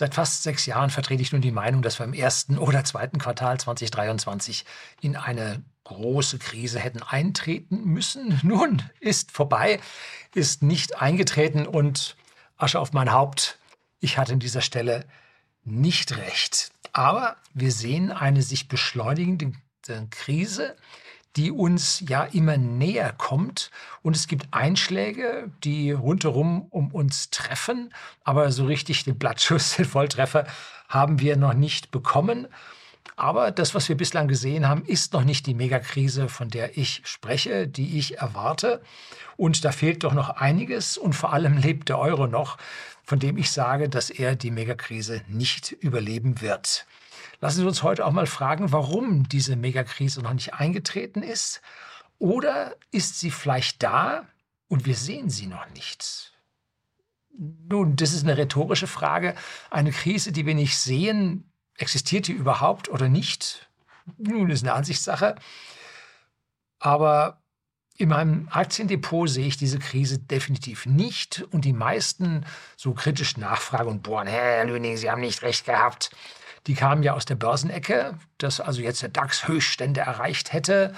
Seit fast sechs Jahren vertrete ich nun die Meinung, dass wir im ersten oder zweiten Quartal 2023 in eine große Krise hätten eintreten müssen. Nun ist vorbei, ist nicht eingetreten und Asche auf mein Haupt. Ich hatte an dieser Stelle nicht recht. Aber wir sehen eine sich beschleunigende Krise, die uns ja immer näher kommt. Und es gibt Einschläge, die rundherum um uns treffen. Aber so richtig den Blattschuss, den Volltreffer haben wir noch nicht bekommen. Aber das, was wir bislang gesehen haben, ist noch nicht die Megakrise, von der ich spreche, die ich erwarte. Und da fehlt doch noch einiges. Und vor allem lebt der Euro noch, von dem ich sage, dass er die Megakrise nicht überleben wird. Lassen Sie uns heute auch mal fragen, warum diese Megakrise noch nicht eingetreten ist. Oder ist sie vielleicht da und wir sehen sie noch nicht? Nun, das ist eine rhetorische Frage. Eine Krise, die wir nicht sehen, existiert die überhaupt oder nicht? Nun, ist eine Ansichtssache. Aber in meinem Aktiendepot sehe ich diese Krise definitiv nicht. Und die meisten so kritisch nachfragen und bohren, Herr Lüning, Sie haben nicht recht gehabt. Die kamen ja aus der Börsenecke, dass also jetzt der DAX Höchststände erreicht hätte.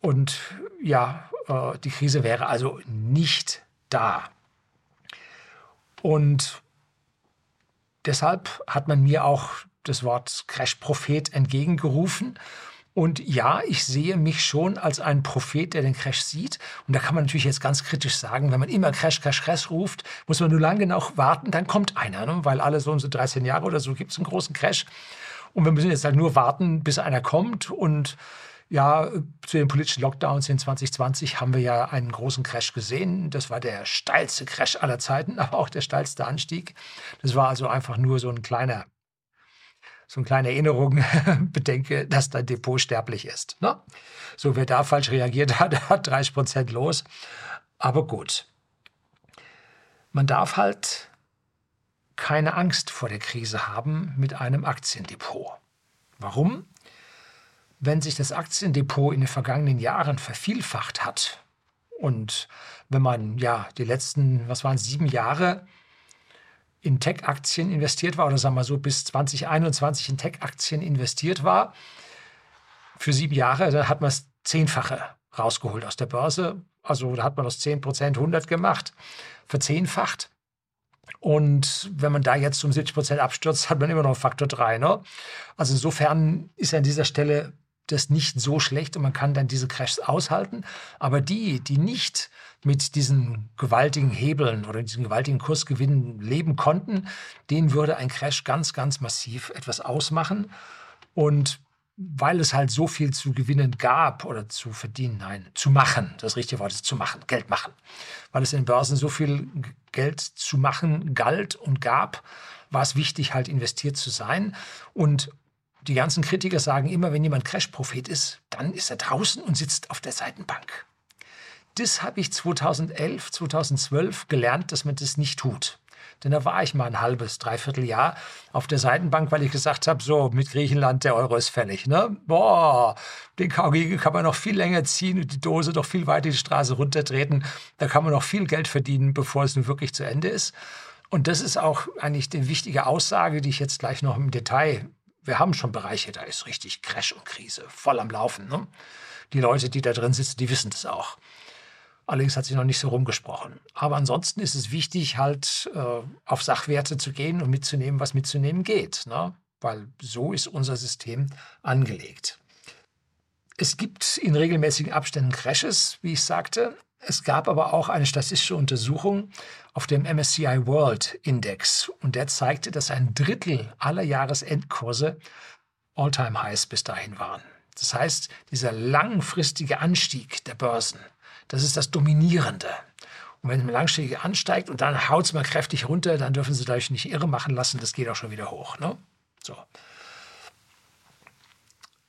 Und ja, äh, die Krise wäre also nicht da. Und deshalb hat man mir auch das Wort Crash-Prophet entgegengerufen. Und ja, ich sehe mich schon als ein Prophet, der den Crash sieht. Und da kann man natürlich jetzt ganz kritisch sagen, wenn man immer Crash, Crash, Crash ruft, muss man nur lange genug warten, dann kommt einer. Ne? Weil alle so und so 13 Jahre oder so gibt es einen großen Crash. Und wir müssen jetzt halt nur warten, bis einer kommt. Und ja, zu den politischen Lockdowns in 2020 haben wir ja einen großen Crash gesehen. Das war der steilste Crash aller Zeiten, aber auch der steilste Anstieg. Das war also einfach nur so ein kleiner so eine kleine Erinnerung bedenke, dass dein Depot sterblich ist. Ne? So, wer da falsch reagiert hat, hat 30 Prozent los. Aber gut. Man darf halt keine Angst vor der Krise haben mit einem Aktiendepot. Warum? Wenn sich das Aktiendepot in den vergangenen Jahren vervielfacht hat und wenn man ja die letzten, was waren sieben Jahre in Tech-Aktien investiert war, oder sagen wir so bis 2021 in Tech-Aktien investiert war, für sieben Jahre, da hat man das Zehnfache rausgeholt aus der Börse. Also da hat man aus 10 Prozent 100 gemacht, verzehnfacht. Und wenn man da jetzt um 70 Prozent abstürzt, hat man immer noch Faktor 3. Ne? Also insofern ist an dieser Stelle das nicht so schlecht und man kann dann diese Crashs aushalten. Aber die, die nicht mit diesen gewaltigen Hebeln oder diesen gewaltigen Kursgewinnen leben konnten, denen würde ein Crash ganz, ganz massiv etwas ausmachen. Und weil es halt so viel zu gewinnen gab oder zu verdienen, nein, zu machen, das richtige Wort ist zu machen, Geld machen, weil es in Börsen so viel Geld zu machen galt und gab, war es wichtig, halt investiert zu sein. Und die ganzen Kritiker sagen immer, wenn jemand Crash-Prophet ist, dann ist er draußen und sitzt auf der Seitenbank. Das habe ich 2011, 2012 gelernt, dass man das nicht tut. Denn da war ich mal ein halbes, dreiviertel Jahr auf der Seitenbank, weil ich gesagt habe, so mit Griechenland, der Euro ist fällig. Ne? Boah, den KG kann man noch viel länger ziehen und die Dose doch viel weiter die Straße runtertreten. Da kann man noch viel Geld verdienen, bevor es nun wirklich zu Ende ist. Und das ist auch eigentlich die wichtige Aussage, die ich jetzt gleich noch im Detail wir haben schon Bereiche, da ist richtig Crash und Krise, voll am Laufen. Ne? Die Leute, die da drin sitzen, die wissen das auch. Allerdings hat sich noch nicht so rumgesprochen. Aber ansonsten ist es wichtig, halt äh, auf Sachwerte zu gehen und mitzunehmen, was mitzunehmen geht. Ne? Weil so ist unser System angelegt. Es gibt in regelmäßigen Abständen Crashes, wie ich sagte. Es gab aber auch eine statistische Untersuchung auf dem MSCI World Index und der zeigte, dass ein Drittel aller Jahresendkurse All-Time-Highs bis dahin waren. Das heißt, dieser langfristige Anstieg der Börsen, das ist das Dominierende. Und wenn man langfristig ansteigt und dann haut es mal kräftig runter, dann dürfen Sie euch nicht irre machen lassen, das geht auch schon wieder hoch. Ne? So.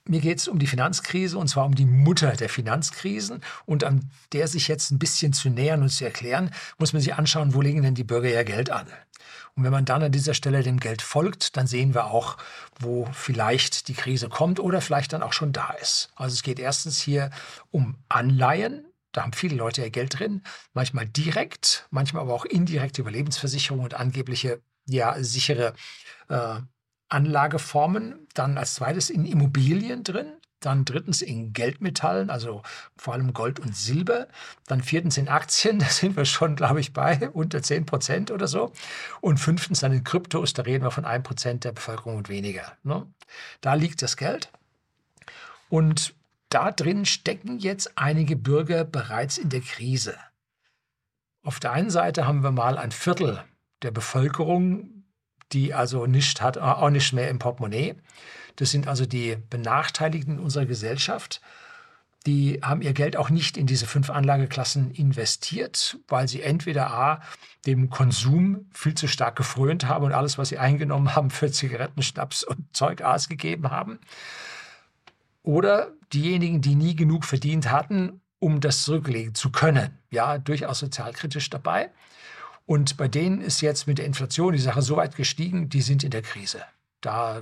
Mir geht es um die Finanzkrise und zwar um die Mutter der Finanzkrisen. Und an der sich jetzt ein bisschen zu nähern und zu erklären, muss man sich anschauen, wo legen denn die Bürger ihr Geld an. Und wenn man dann an dieser Stelle dem Geld folgt, dann sehen wir auch, wo vielleicht die Krise kommt oder vielleicht dann auch schon da ist. Also es geht erstens hier um Anleihen. Da haben viele Leute ihr Geld drin, manchmal direkt, manchmal aber auch indirekt über Lebensversicherung und angebliche ja, sichere äh, Anlageformen. Dann als zweites in Immobilien drin. Dann drittens in Geldmetallen, also vor allem Gold und Silber. Dann viertens in Aktien, da sind wir schon, glaube ich, bei unter 10 Prozent oder so. Und fünftens dann in Kryptos, da reden wir von 1 Prozent der Bevölkerung und weniger. Ne? Da liegt das Geld. Und da drin stecken jetzt einige Bürger bereits in der Krise. Auf der einen Seite haben wir mal ein Viertel der Bevölkerung, die also nicht hat, auch nicht mehr im Portemonnaie. Das sind also die Benachteiligten unserer Gesellschaft. Die haben ihr Geld auch nicht in diese fünf Anlageklassen investiert, weil sie entweder A, dem Konsum viel zu stark gefrönt haben und alles, was sie eingenommen haben, für Zigaretten, Schnaps und Zeug ausgegeben haben. Oder diejenigen, die nie genug verdient hatten, um das zurücklegen zu können. Ja, durchaus sozialkritisch dabei. Und bei denen ist jetzt mit der Inflation die Sache so weit gestiegen, die sind in der Krise. Da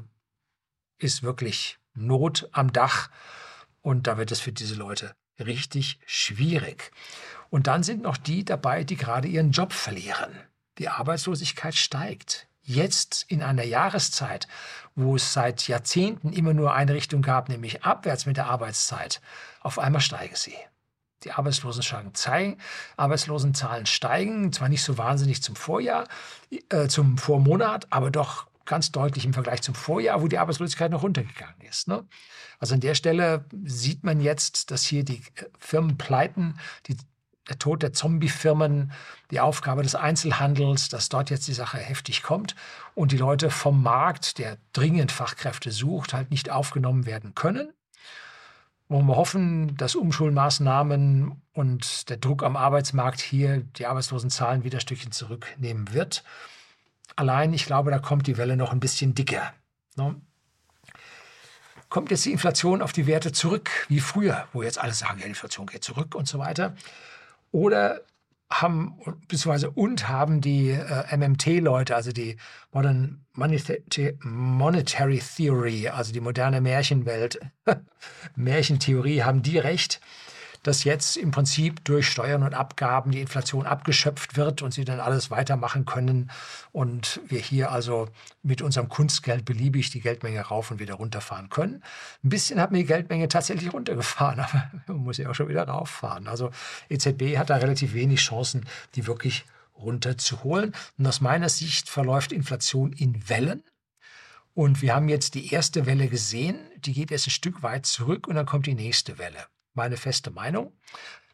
ist wirklich Not am Dach und da wird es für diese Leute richtig schwierig. Und dann sind noch die dabei, die gerade ihren Job verlieren. Die Arbeitslosigkeit steigt. Jetzt in einer Jahreszeit, wo es seit Jahrzehnten immer nur eine Richtung gab, nämlich abwärts mit der Arbeitszeit, auf einmal steigen sie. Die Arbeitslosenzahlen, Arbeitslosenzahlen steigen, zwar nicht so wahnsinnig zum Vorjahr, äh, zum Vormonat, aber doch ganz deutlich im Vergleich zum Vorjahr, wo die Arbeitslosigkeit noch runtergegangen ist. Ne? Also an der Stelle sieht man jetzt, dass hier die äh, Firmen pleiten, die, der Tod der Zombie-Firmen, die Aufgabe des Einzelhandels, dass dort jetzt die Sache heftig kommt und die Leute vom Markt, der dringend Fachkräfte sucht, halt nicht aufgenommen werden können. Wollen wir hoffen, dass Umschulmaßnahmen und der Druck am Arbeitsmarkt hier die Arbeitslosenzahlen wieder ein Stückchen zurücknehmen wird. Allein, ich glaube, da kommt die Welle noch ein bisschen dicker. Ne? Kommt jetzt die Inflation auf die Werte zurück, wie früher, wo jetzt alle sagen, ja, die Inflation geht zurück und so weiter? Oder haben, beziehungsweise und haben die äh, MMT-Leute, also die Modern Monetary Theory, also die moderne Märchenwelt, Märchentheorie, haben die recht, dass jetzt im Prinzip durch Steuern und Abgaben die Inflation abgeschöpft wird und sie dann alles weitermachen können und wir hier also mit unserem Kunstgeld beliebig die Geldmenge rauf und wieder runterfahren können. Ein bisschen hat mir die Geldmenge tatsächlich runtergefahren, aber man muss ja auch schon wieder rauffahren. Also EZB hat da relativ wenig Chancen, die wirklich runterzuholen. Und aus meiner Sicht verläuft Inflation in Wellen. Und wir haben jetzt die erste Welle gesehen, die geht jetzt ein Stück weit zurück und dann kommt die nächste Welle meine feste Meinung,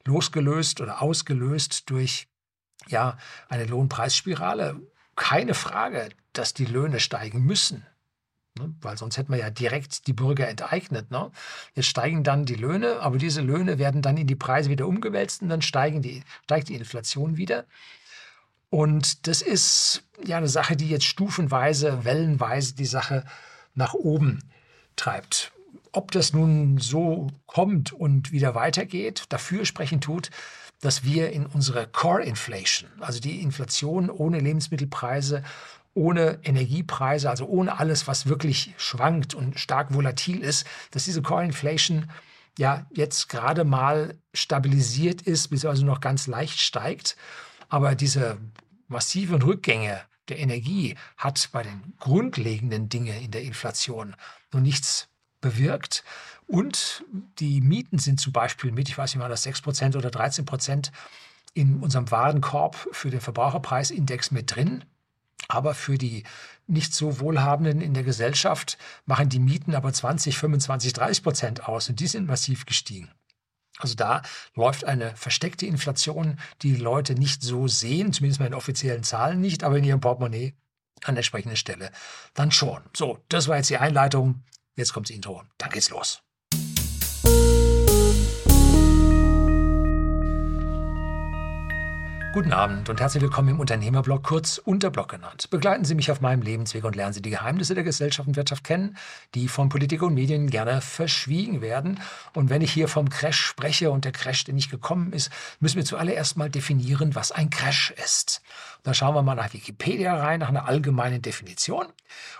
losgelöst oder ausgelöst durch ja, eine Lohnpreisspirale. Keine Frage, dass die Löhne steigen müssen. Ne? Weil sonst hätten wir ja direkt die Bürger enteignet. Ne? Jetzt steigen dann die Löhne, aber diese Löhne werden dann in die Preise wieder umgewälzt und dann steigen die, steigt die Inflation wieder. Und das ist ja eine Sache, die jetzt stufenweise, wellenweise die Sache nach oben treibt. Ob das nun so kommt und wieder weitergeht, dafür sprechen tut, dass wir in unserer Core Inflation, also die Inflation ohne Lebensmittelpreise, ohne Energiepreise, also ohne alles, was wirklich schwankt und stark volatil ist, dass diese Core Inflation ja jetzt gerade mal stabilisiert ist, beziehungsweise noch ganz leicht steigt. Aber diese massiven Rückgänge der Energie hat bei den grundlegenden Dingen in der Inflation noch nichts bewirkt. Und die Mieten sind zum Beispiel mit, ich weiß nicht mal, das 6% oder 13% in unserem Warenkorb für den Verbraucherpreisindex mit drin. Aber für die nicht so Wohlhabenden in der Gesellschaft machen die Mieten aber 20, 25, 30 Prozent aus und die sind massiv gestiegen. Also da läuft eine versteckte Inflation, die, die Leute nicht so sehen, zumindest mal in offiziellen Zahlen nicht, aber in ihrem Portemonnaie an der entsprechenden Stelle dann schon. So, das war jetzt die Einleitung. Jetzt kommt das Intro. Dann geht's los. Guten Abend und herzlich willkommen im Unternehmerblog, kurz Unterblog genannt. Begleiten Sie mich auf meinem Lebensweg und lernen Sie die Geheimnisse der Gesellschaft und Wirtschaft kennen, die von Politik und Medien gerne verschwiegen werden. Und wenn ich hier vom Crash spreche und der Crash, der nicht gekommen ist, müssen wir zuallererst mal definieren, was ein Crash ist. Da schauen wir mal nach Wikipedia rein, nach einer allgemeinen Definition.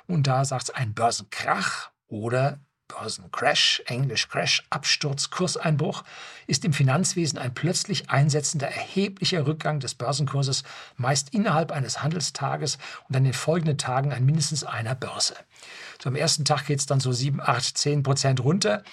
Und da sagt es ein Börsenkrach oder Börsencrash, Englisch Crash, Absturz, Kurseinbruch, ist im Finanzwesen ein plötzlich einsetzender erheblicher Rückgang des Börsenkurses, meist innerhalb eines Handelstages und an den folgenden Tagen an mindestens einer Börse. So am ersten Tag geht es dann so 7, 8, 10 Prozent runter.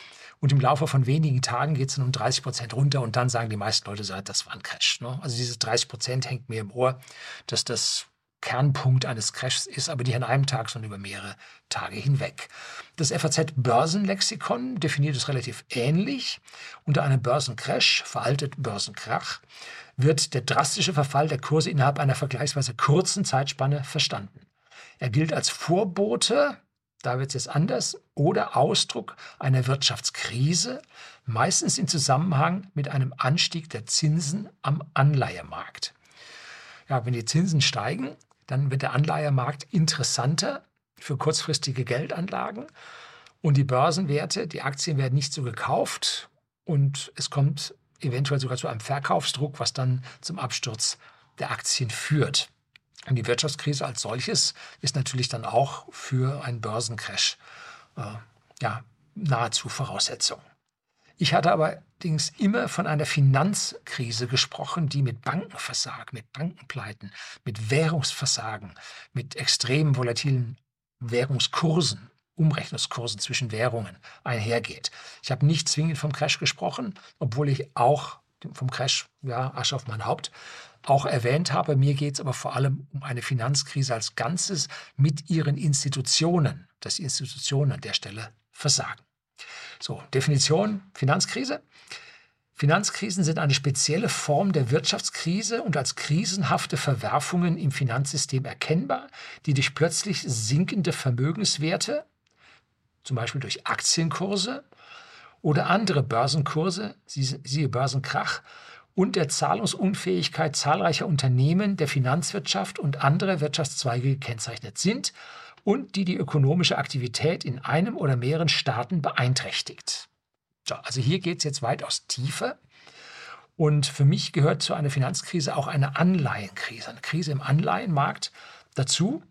Und im Laufe von wenigen Tagen geht es dann um 30 Prozent runter und dann sagen die meisten Leute, das war ein Crash. Ne? Also dieses 30 Prozent hängt mir im Ohr, dass das Kernpunkt eines Crashs ist, aber nicht an einem Tag, sondern über mehrere Tage hinweg. Das FAZ Börsenlexikon definiert es relativ ähnlich. Unter einem Börsencrash, veraltet Börsenkrach, wird der drastische Verfall der Kurse innerhalb einer vergleichsweise kurzen Zeitspanne verstanden. Er gilt als Vorbote da wird es jetzt anders, oder Ausdruck einer Wirtschaftskrise, meistens in Zusammenhang mit einem Anstieg der Zinsen am Anleihemarkt. Ja, wenn die Zinsen steigen, dann wird der Anleihemarkt interessanter für kurzfristige Geldanlagen und die Börsenwerte, die Aktien werden nicht so gekauft und es kommt eventuell sogar zu einem Verkaufsdruck, was dann zum Absturz der Aktien führt. Und die Wirtschaftskrise als solches ist natürlich dann auch für einen Börsencrash äh, ja, nahezu Voraussetzung. Ich hatte allerdings immer von einer Finanzkrise gesprochen, die mit Bankenversagen, mit Bankenpleiten, mit Währungsversagen, mit extrem volatilen Währungskursen, Umrechnungskursen zwischen Währungen einhergeht. Ich habe nicht zwingend vom Crash gesprochen, obwohl ich auch vom Crash, ja, Asche auf mein Haupt, auch erwähnt habe. Mir geht es aber vor allem um eine Finanzkrise als Ganzes mit ihren Institutionen, dass Institutionen an der Stelle versagen. So, Definition Finanzkrise. Finanzkrisen sind eine spezielle Form der Wirtschaftskrise und als krisenhafte Verwerfungen im Finanzsystem erkennbar, die durch plötzlich sinkende Vermögenswerte, zum Beispiel durch Aktienkurse oder andere Börsenkurse, siehe Börsenkrach, und der Zahlungsunfähigkeit zahlreicher Unternehmen der Finanzwirtschaft und anderer Wirtschaftszweige gekennzeichnet sind und die die ökonomische Aktivität in einem oder mehreren Staaten beeinträchtigt. So, also hier geht es jetzt weitaus tiefer. Und für mich gehört zu einer Finanzkrise auch eine Anleihenkrise, eine Krise im Anleihenmarkt dazu.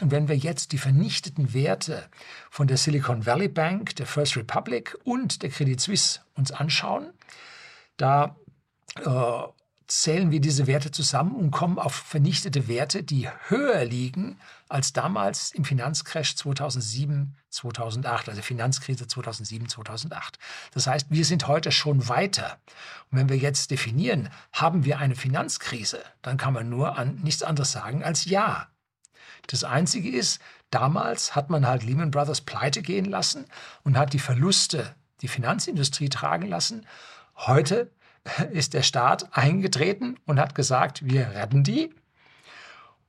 Und wenn wir jetzt die vernichteten Werte von der Silicon Valley Bank, der First Republic und der Credit Suisse uns anschauen, da äh, zählen wir diese Werte zusammen und kommen auf vernichtete Werte, die höher liegen als damals im Finanzcrash 2007, 2008, also Finanzkrise 2007, 2008. Das heißt, wir sind heute schon weiter. Und wenn wir jetzt definieren, haben wir eine Finanzkrise, dann kann man nur an nichts anderes sagen als ja. Das Einzige ist, damals hat man halt Lehman Brothers pleite gehen lassen und hat die Verluste die Finanzindustrie tragen lassen. Heute ist der Staat eingetreten und hat gesagt, wir retten die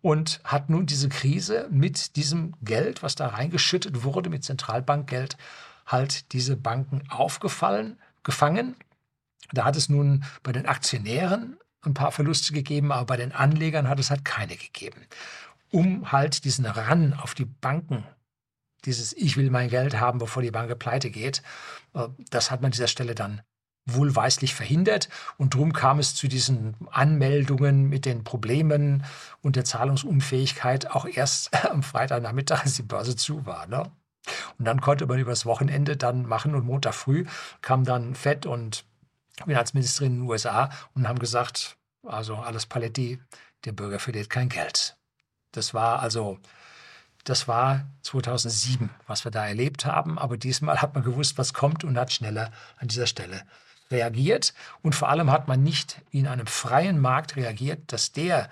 und hat nun diese Krise mit diesem Geld, was da reingeschüttet wurde, mit Zentralbankgeld, halt diese Banken aufgefallen, gefangen. Da hat es nun bei den Aktionären ein paar Verluste gegeben, aber bei den Anlegern hat es halt keine gegeben. Um halt diesen Ran auf die Banken, dieses Ich will mein Geld haben, bevor die Bank pleite geht, äh, das hat man an dieser Stelle dann wohlweislich verhindert. Und darum kam es zu diesen Anmeldungen mit den Problemen und der Zahlungsunfähigkeit auch erst am Freitagnachmittag, als die Börse zu war. Ne? Und dann konnte man übers Wochenende dann machen und Montag früh kam dann Fed und Finanzministerin in den USA und haben gesagt, also alles Paletti, der Bürger verliert kein Geld. Das war also das war 2007, was wir da erlebt haben. Aber diesmal hat man gewusst, was kommt und hat schneller an dieser Stelle reagiert. Und vor allem hat man nicht wie in einem freien Markt reagiert, dass der,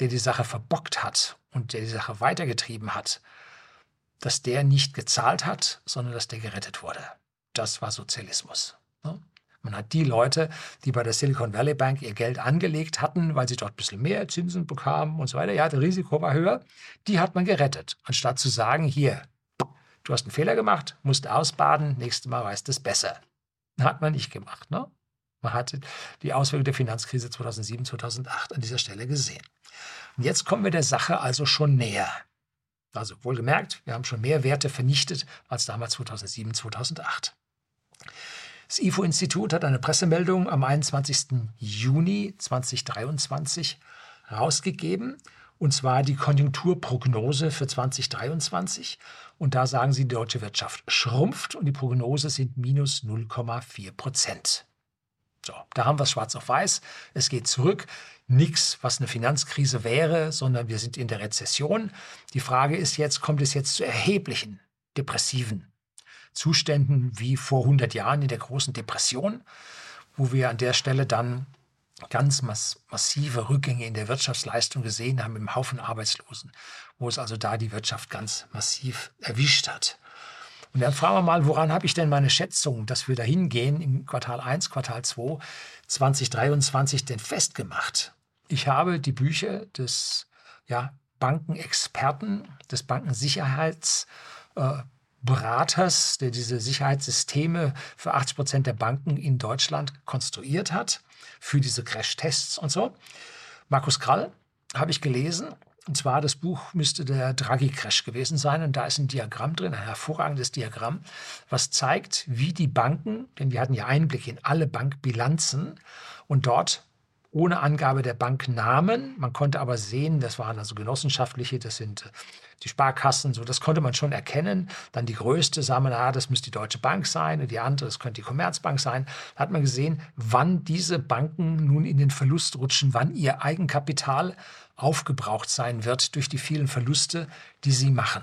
der die Sache verbockt hat und der die Sache weitergetrieben hat, dass der nicht gezahlt hat, sondern dass der gerettet wurde. Das war Sozialismus. Ne? Man hat die Leute, die bei der Silicon Valley Bank ihr Geld angelegt hatten, weil sie dort ein bisschen mehr Zinsen bekamen und so weiter, ja, das Risiko war höher, die hat man gerettet, anstatt zu sagen, hier, du hast einen Fehler gemacht, musst ausbaden, nächstes Mal weißt du es besser. Hat man nicht gemacht. Ne? Man hat die Auswirkungen der Finanzkrise 2007, 2008 an dieser Stelle gesehen. Und jetzt kommen wir der Sache also schon näher. Also wohlgemerkt, wir haben schon mehr Werte vernichtet als damals 2007, 2008. Das IFO-Institut hat eine Pressemeldung am 21. Juni 2023 rausgegeben und zwar die Konjunkturprognose für 2023. Und da sagen sie, die deutsche Wirtschaft schrumpft und die Prognose sind minus 0,4 Prozent. So, da haben wir es schwarz auf weiß. Es geht zurück. Nichts, was eine Finanzkrise wäre, sondern wir sind in der Rezession. Die Frage ist jetzt, kommt es jetzt zu erheblichen depressiven Zuständen wie vor 100 Jahren in der großen Depression, wo wir an der Stelle dann ganz mass massive Rückgänge in der Wirtschaftsleistung gesehen haben, im Haufen Arbeitslosen, wo es also da die Wirtschaft ganz massiv erwischt hat. Und dann fragen wir mal, woran habe ich denn meine Schätzung, dass wir dahin gehen im Quartal 1, Quartal 2 2023 denn festgemacht? Ich habe die Bücher des ja, Bankenexperten, des Bankensicherheitsberaters, äh, der diese Sicherheitssysteme für 80 Prozent der Banken in Deutschland konstruiert hat für diese Crash-Tests und so. Markus Krall habe ich gelesen. Und zwar das Buch müsste der Draghi-Crash gewesen sein. Und da ist ein Diagramm drin, ein hervorragendes Diagramm, was zeigt, wie die Banken, denn wir hatten ja Einblick in alle Bankbilanzen und dort ohne Angabe der Banknamen. Man konnte aber sehen, das waren also genossenschaftliche, das sind die Sparkassen, so das konnte man schon erkennen. Dann die größte, sah man, ah, das müsste die Deutsche Bank sein und die andere, das könnte die Commerzbank sein. Da hat man gesehen, wann diese Banken nun in den Verlust rutschen, wann ihr Eigenkapital aufgebraucht sein wird durch die vielen Verluste, die sie machen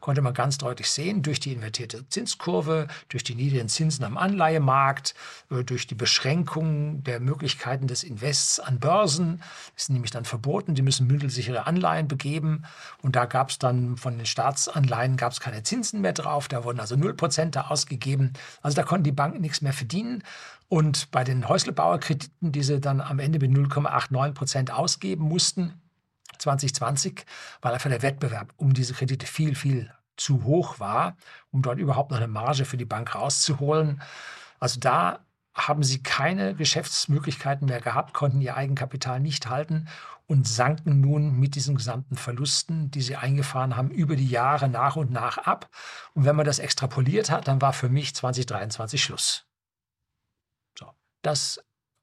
konnte man ganz deutlich sehen, durch die invertierte Zinskurve, durch die niedrigen Zinsen am Anleihemarkt, äh, durch die Beschränkung der Möglichkeiten des Invests an Börsen, ist nämlich dann verboten, die müssen mündelsichere Anleihen begeben. Und da gab es dann von den Staatsanleihen gab keine Zinsen mehr drauf, da wurden also 0% da ausgegeben, also da konnten die Banken nichts mehr verdienen. Und bei den Häuslebauerkrediten, die sie dann am Ende mit 0,89% ausgeben mussten, 2020, weil einfach der Wettbewerb um diese Kredite viel, viel zu hoch war, um dort überhaupt noch eine Marge für die Bank rauszuholen. Also da haben sie keine Geschäftsmöglichkeiten mehr gehabt, konnten ihr Eigenkapital nicht halten und sanken nun mit diesen gesamten Verlusten, die sie eingefahren haben, über die Jahre nach und nach ab. Und wenn man das extrapoliert hat, dann war für mich 2023 Schluss. So, das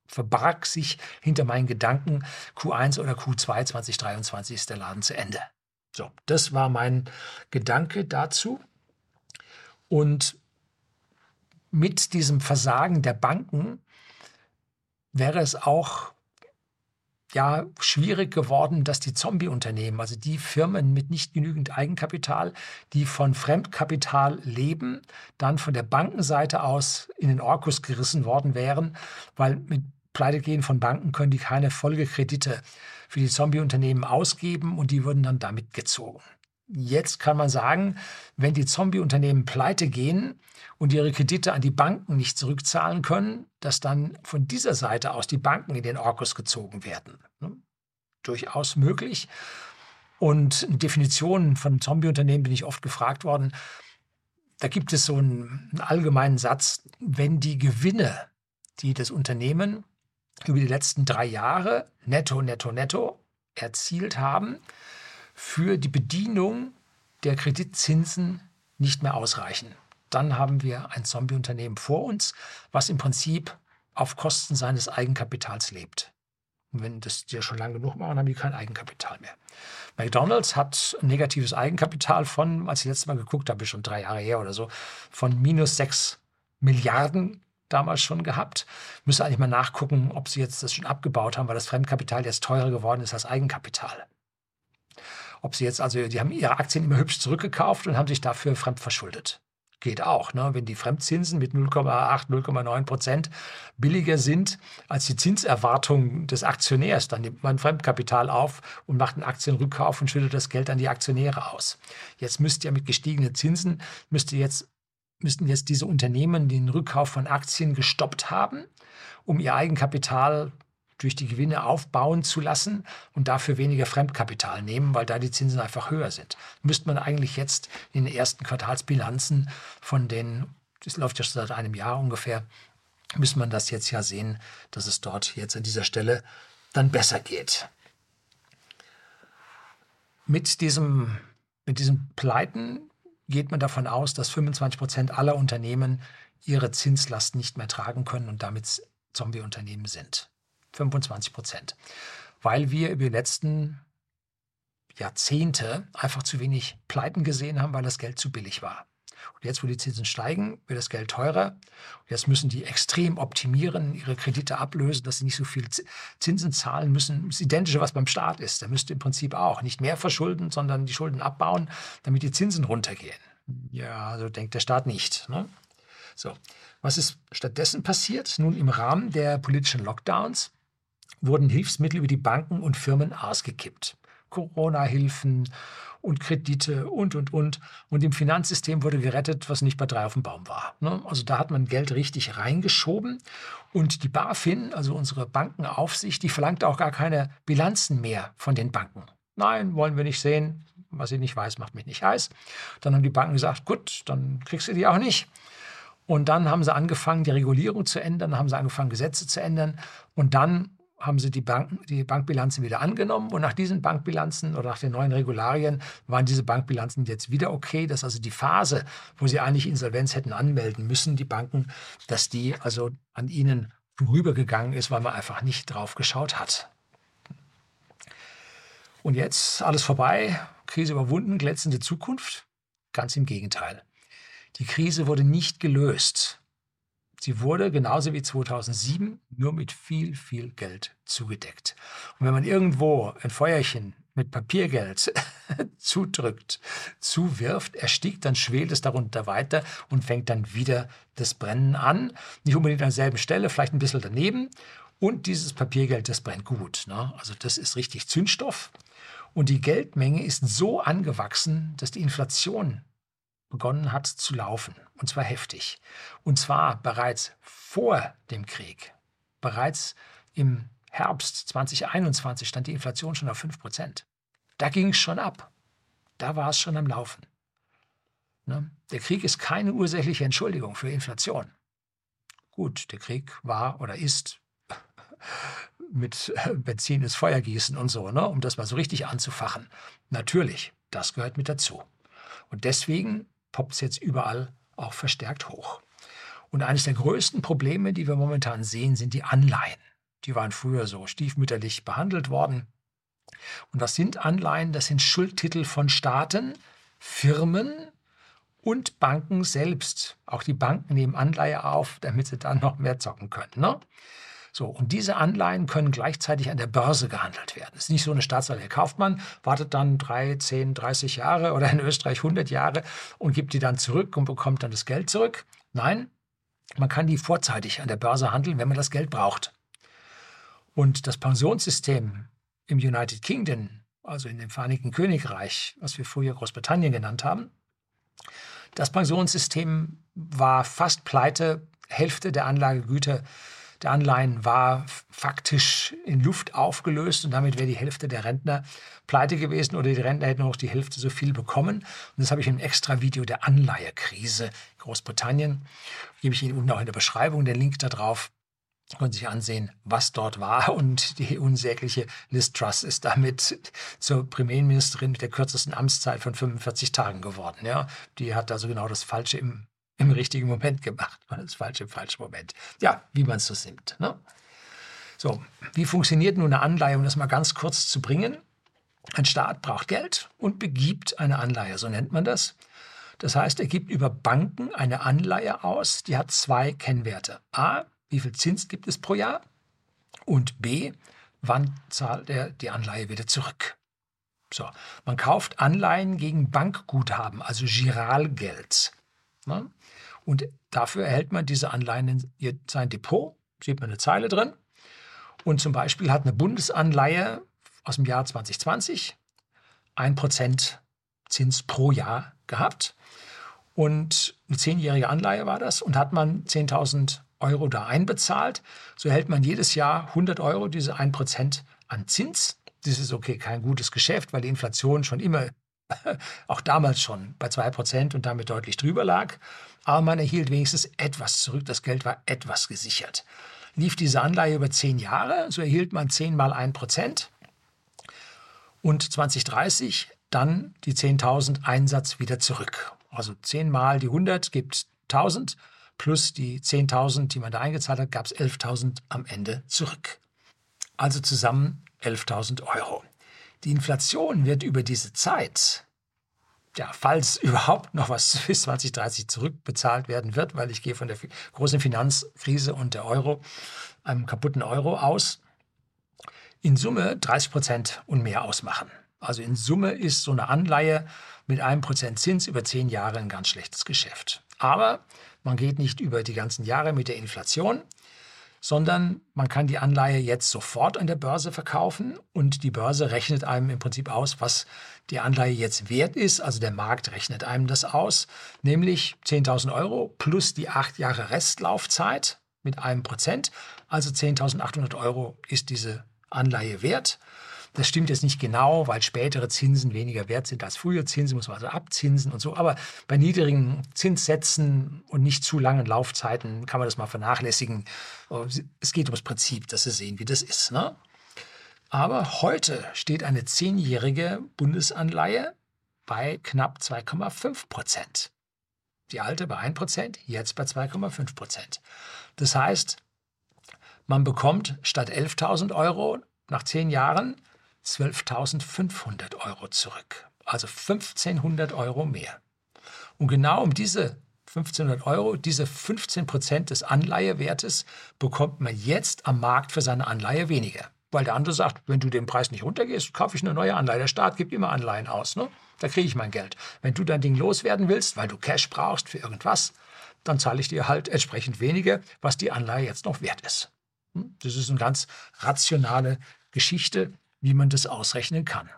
verbarg sich hinter meinen Gedanken, Q1 oder Q2 2023 ist der Laden zu Ende. So, das war mein Gedanke dazu. Und mit diesem Versagen der Banken wäre es auch ja schwierig geworden, dass die Zombie-Unternehmen, also die Firmen mit nicht genügend Eigenkapital, die von Fremdkapital leben, dann von der Bankenseite aus in den Orkus gerissen worden wären, weil mit Pleitegehen von Banken können die keine Folgekredite für die Zombie-Unternehmen ausgeben und die würden dann damit gezogen. Jetzt kann man sagen, wenn die Zombie-Unternehmen pleite gehen und ihre Kredite an die Banken nicht zurückzahlen können, dass dann von dieser Seite aus die Banken in den Orkus gezogen werden. Ne? Durchaus möglich. Und Definitionen von Zombie-Unternehmen bin ich oft gefragt worden. Da gibt es so einen allgemeinen Satz, wenn die Gewinne, die das Unternehmen über die letzten drei Jahre netto, netto, netto erzielt haben, für die Bedienung der Kreditzinsen nicht mehr ausreichen. Dann haben wir ein Zombie-Unternehmen vor uns, was im Prinzip auf Kosten seines Eigenkapitals lebt. Und wenn das die schon lange genug machen, haben die kein Eigenkapital mehr. McDonald's hat ein negatives Eigenkapital von, als ich letztes Mal geguckt habe, schon drei Jahre her oder so, von minus 6 Milliarden damals schon gehabt. Müsste eigentlich mal nachgucken, ob sie jetzt das schon abgebaut haben, weil das Fremdkapital jetzt teurer geworden ist als Eigenkapital. Ob sie jetzt, also die haben ihre Aktien immer hübsch zurückgekauft und haben sich dafür fremd verschuldet. Geht auch, ne? wenn die Fremdzinsen mit 0,8, 0,9 Prozent billiger sind als die Zinserwartung des Aktionärs. Dann nimmt man Fremdkapital auf und macht einen Aktienrückkauf und schüttet das Geld an die Aktionäre aus. Jetzt müsst ihr mit gestiegenen Zinsen, müsst ihr jetzt müssten jetzt diese Unternehmen den Rückkauf von Aktien gestoppt haben, um ihr Eigenkapital durch die Gewinne aufbauen zu lassen und dafür weniger Fremdkapital nehmen, weil da die Zinsen einfach höher sind. Müsste man eigentlich jetzt in den ersten Quartalsbilanzen von den, das läuft ja schon seit einem Jahr ungefähr, müsste man das jetzt ja sehen, dass es dort jetzt an dieser Stelle dann besser geht. Mit diesem, mit diesen Pleiten geht man davon aus, dass 25 Prozent aller Unternehmen ihre Zinslast nicht mehr tragen können und damit Zombie-Unternehmen sind. 25 Prozent. Weil wir über die letzten Jahrzehnte einfach zu wenig Pleiten gesehen haben, weil das Geld zu billig war. Jetzt, wo die Zinsen steigen, wird das Geld teurer. Jetzt müssen die extrem optimieren, ihre Kredite ablösen, dass sie nicht so viel Zinsen zahlen müssen. Das Identische, was beim Staat ist. Der müsste im Prinzip auch nicht mehr verschulden, sondern die Schulden abbauen, damit die Zinsen runtergehen. Ja, so denkt der Staat nicht. Ne? So, was ist stattdessen passiert? Nun, im Rahmen der politischen Lockdowns wurden Hilfsmittel über die Banken und Firmen ausgekippt. Corona-Hilfen und Kredite und, und, und. Und im Finanzsystem wurde gerettet, was nicht bei drei auf dem Baum war. Ne? Also da hat man Geld richtig reingeschoben. Und die BaFin, also unsere Bankenaufsicht, die verlangt auch gar keine Bilanzen mehr von den Banken. Nein, wollen wir nicht sehen. Was ich nicht weiß, macht mich nicht heiß. Dann haben die Banken gesagt, gut, dann kriegst du die auch nicht. Und dann haben sie angefangen, die Regulierung zu ändern, haben sie angefangen, Gesetze zu ändern. Und dann haben sie die, Banken, die Bankbilanzen wieder angenommen und nach diesen Bankbilanzen oder nach den neuen Regularien waren diese Bankbilanzen jetzt wieder okay, dass also die Phase, wo sie eigentlich Insolvenz hätten anmelden müssen, die Banken, dass die also an ihnen vorübergegangen ist, weil man einfach nicht drauf geschaut hat. Und jetzt alles vorbei, Krise überwunden, glänzende Zukunft? Ganz im Gegenteil. Die Krise wurde nicht gelöst. Sie wurde genauso wie 2007 nur mit viel, viel Geld zugedeckt. Und wenn man irgendwo ein Feuerchen mit Papiergeld zudrückt, zuwirft, erstickt, dann schwelt es darunter weiter und fängt dann wieder das Brennen an. Nicht unbedingt an derselben Stelle, vielleicht ein bisschen daneben. Und dieses Papiergeld, das brennt gut. Ne? Also das ist richtig Zündstoff. Und die Geldmenge ist so angewachsen, dass die Inflation begonnen hat zu laufen, und zwar heftig. Und zwar bereits vor dem Krieg. Bereits im Herbst 2021 stand die Inflation schon auf 5 Prozent. Da ging es schon ab. Da war es schon am Laufen. Ne? Der Krieg ist keine ursächliche Entschuldigung für Inflation. Gut, der Krieg war oder ist mit Benzin ins Feuer gießen und so, ne? um das mal so richtig anzufachen. Natürlich, das gehört mit dazu. Und deswegen poppt es jetzt überall auch verstärkt hoch. Und eines der größten Probleme, die wir momentan sehen, sind die Anleihen. Die waren früher so stiefmütterlich behandelt worden. Und was sind Anleihen? Das sind Schuldtitel von Staaten, Firmen und Banken selbst. Auch die Banken nehmen Anleihe auf, damit sie dann noch mehr zocken können. Ne? So, und diese Anleihen können gleichzeitig an der Börse gehandelt werden. Es ist nicht so eine Staatsanleihe. Kauft man, wartet dann drei, zehn, 30 Jahre oder in Österreich 100 Jahre und gibt die dann zurück und bekommt dann das Geld zurück. Nein, man kann die vorzeitig an der Börse handeln, wenn man das Geld braucht. Und das Pensionssystem im United Kingdom, also in dem Vereinigten Königreich, was wir früher Großbritannien genannt haben, das Pensionssystem war fast pleite, Hälfte der Anlagegüter der Anleihen war faktisch in Luft aufgelöst und damit wäre die Hälfte der Rentner pleite gewesen oder die Rentner hätten auch die Hälfte so viel bekommen. Und das habe ich im extra Video der Anleihekrise Großbritannien. Gebe ich Ihnen unten auch in der Beschreibung den Link da drauf. Sie können sich ansehen, was dort war. Und die unsägliche Liz Truss ist damit zur Premierministerin mit der kürzesten Amtszeit von 45 Tagen geworden. Ja, die hat also genau das Falsche im im richtigen Moment gemacht. Das falsche im falschen Moment. Ja, wie man es so nimmt. Ne? So, wie funktioniert nun eine Anleihe, um das mal ganz kurz zu bringen? Ein Staat braucht Geld und begibt eine Anleihe, so nennt man das. Das heißt, er gibt über Banken eine Anleihe aus, die hat zwei Kennwerte. A, wie viel Zins gibt es pro Jahr? Und B, wann zahlt er die Anleihe wieder zurück? So, man kauft Anleihen gegen Bankguthaben, also Giralgeld. Ne? Und dafür erhält man diese Anleihen in sein Depot, sieht man eine Zeile drin. Und zum Beispiel hat eine Bundesanleihe aus dem Jahr 2020 1% Zins pro Jahr gehabt. Und eine zehnjährige Anleihe war das. Und hat man 10.000 Euro da einbezahlt, so erhält man jedes Jahr 100 Euro, diese 1% an Zins. Das ist okay, kein gutes Geschäft, weil die Inflation schon immer auch damals schon bei 2% und damit deutlich drüber lag. Aber man erhielt wenigstens etwas zurück. Das Geld war etwas gesichert. Lief diese Anleihe über 10 Jahre, so erhielt man 10 mal 1%. Und 2030 dann die 10.000 Einsatz wieder zurück. Also 10 mal die 100 gibt 1.000 plus die 10.000, die man da eingezahlt hat, gab es 11.000 am Ende zurück. Also zusammen 11.000 Euro. Die Inflation wird über diese Zeit, ja, falls überhaupt noch was bis 2030 zurückbezahlt werden wird, weil ich gehe von der großen Finanzkrise und der Euro, einem kaputten Euro aus, in Summe 30 Prozent und mehr ausmachen. Also in Summe ist so eine Anleihe mit einem Prozent Zins über zehn Jahre ein ganz schlechtes Geschäft. Aber man geht nicht über die ganzen Jahre mit der Inflation, sondern man kann die Anleihe jetzt sofort an der Börse verkaufen und die Börse rechnet einem im Prinzip aus, was die Anleihe jetzt wert ist. Also der Markt rechnet einem das aus, nämlich 10.000 Euro plus die acht Jahre Restlaufzeit mit einem Prozent. Also 10.800 Euro ist diese Anleihe wert. Das stimmt jetzt nicht genau, weil spätere Zinsen weniger wert sind als frühere Zinsen, muss man also abzinsen und so. Aber bei niedrigen Zinssätzen und nicht zu langen Laufzeiten kann man das mal vernachlässigen. Es geht ums Prinzip, dass Sie sehen, wie das ist. Ne? Aber heute steht eine zehnjährige Bundesanleihe bei knapp 2,5 Prozent. Die alte bei 1 Prozent, jetzt bei 2,5 Prozent. Das heißt, man bekommt statt 11.000 Euro nach zehn Jahren 12.500 Euro zurück. Also 1.500 Euro mehr. Und genau um diese 1500 Euro, diese 15 Prozent des Anleihewertes bekommt man jetzt am Markt für seine Anleihe weniger. Weil der andere sagt, wenn du den Preis nicht runtergehst, kaufe ich eine neue Anleihe. Der Staat gibt immer Anleihen aus. Ne? Da kriege ich mein Geld. Wenn du dein Ding loswerden willst, weil du Cash brauchst für irgendwas, dann zahle ich dir halt entsprechend weniger, was die Anleihe jetzt noch wert ist. Hm? Das ist eine ganz rationale Geschichte, wie man das ausrechnen kann.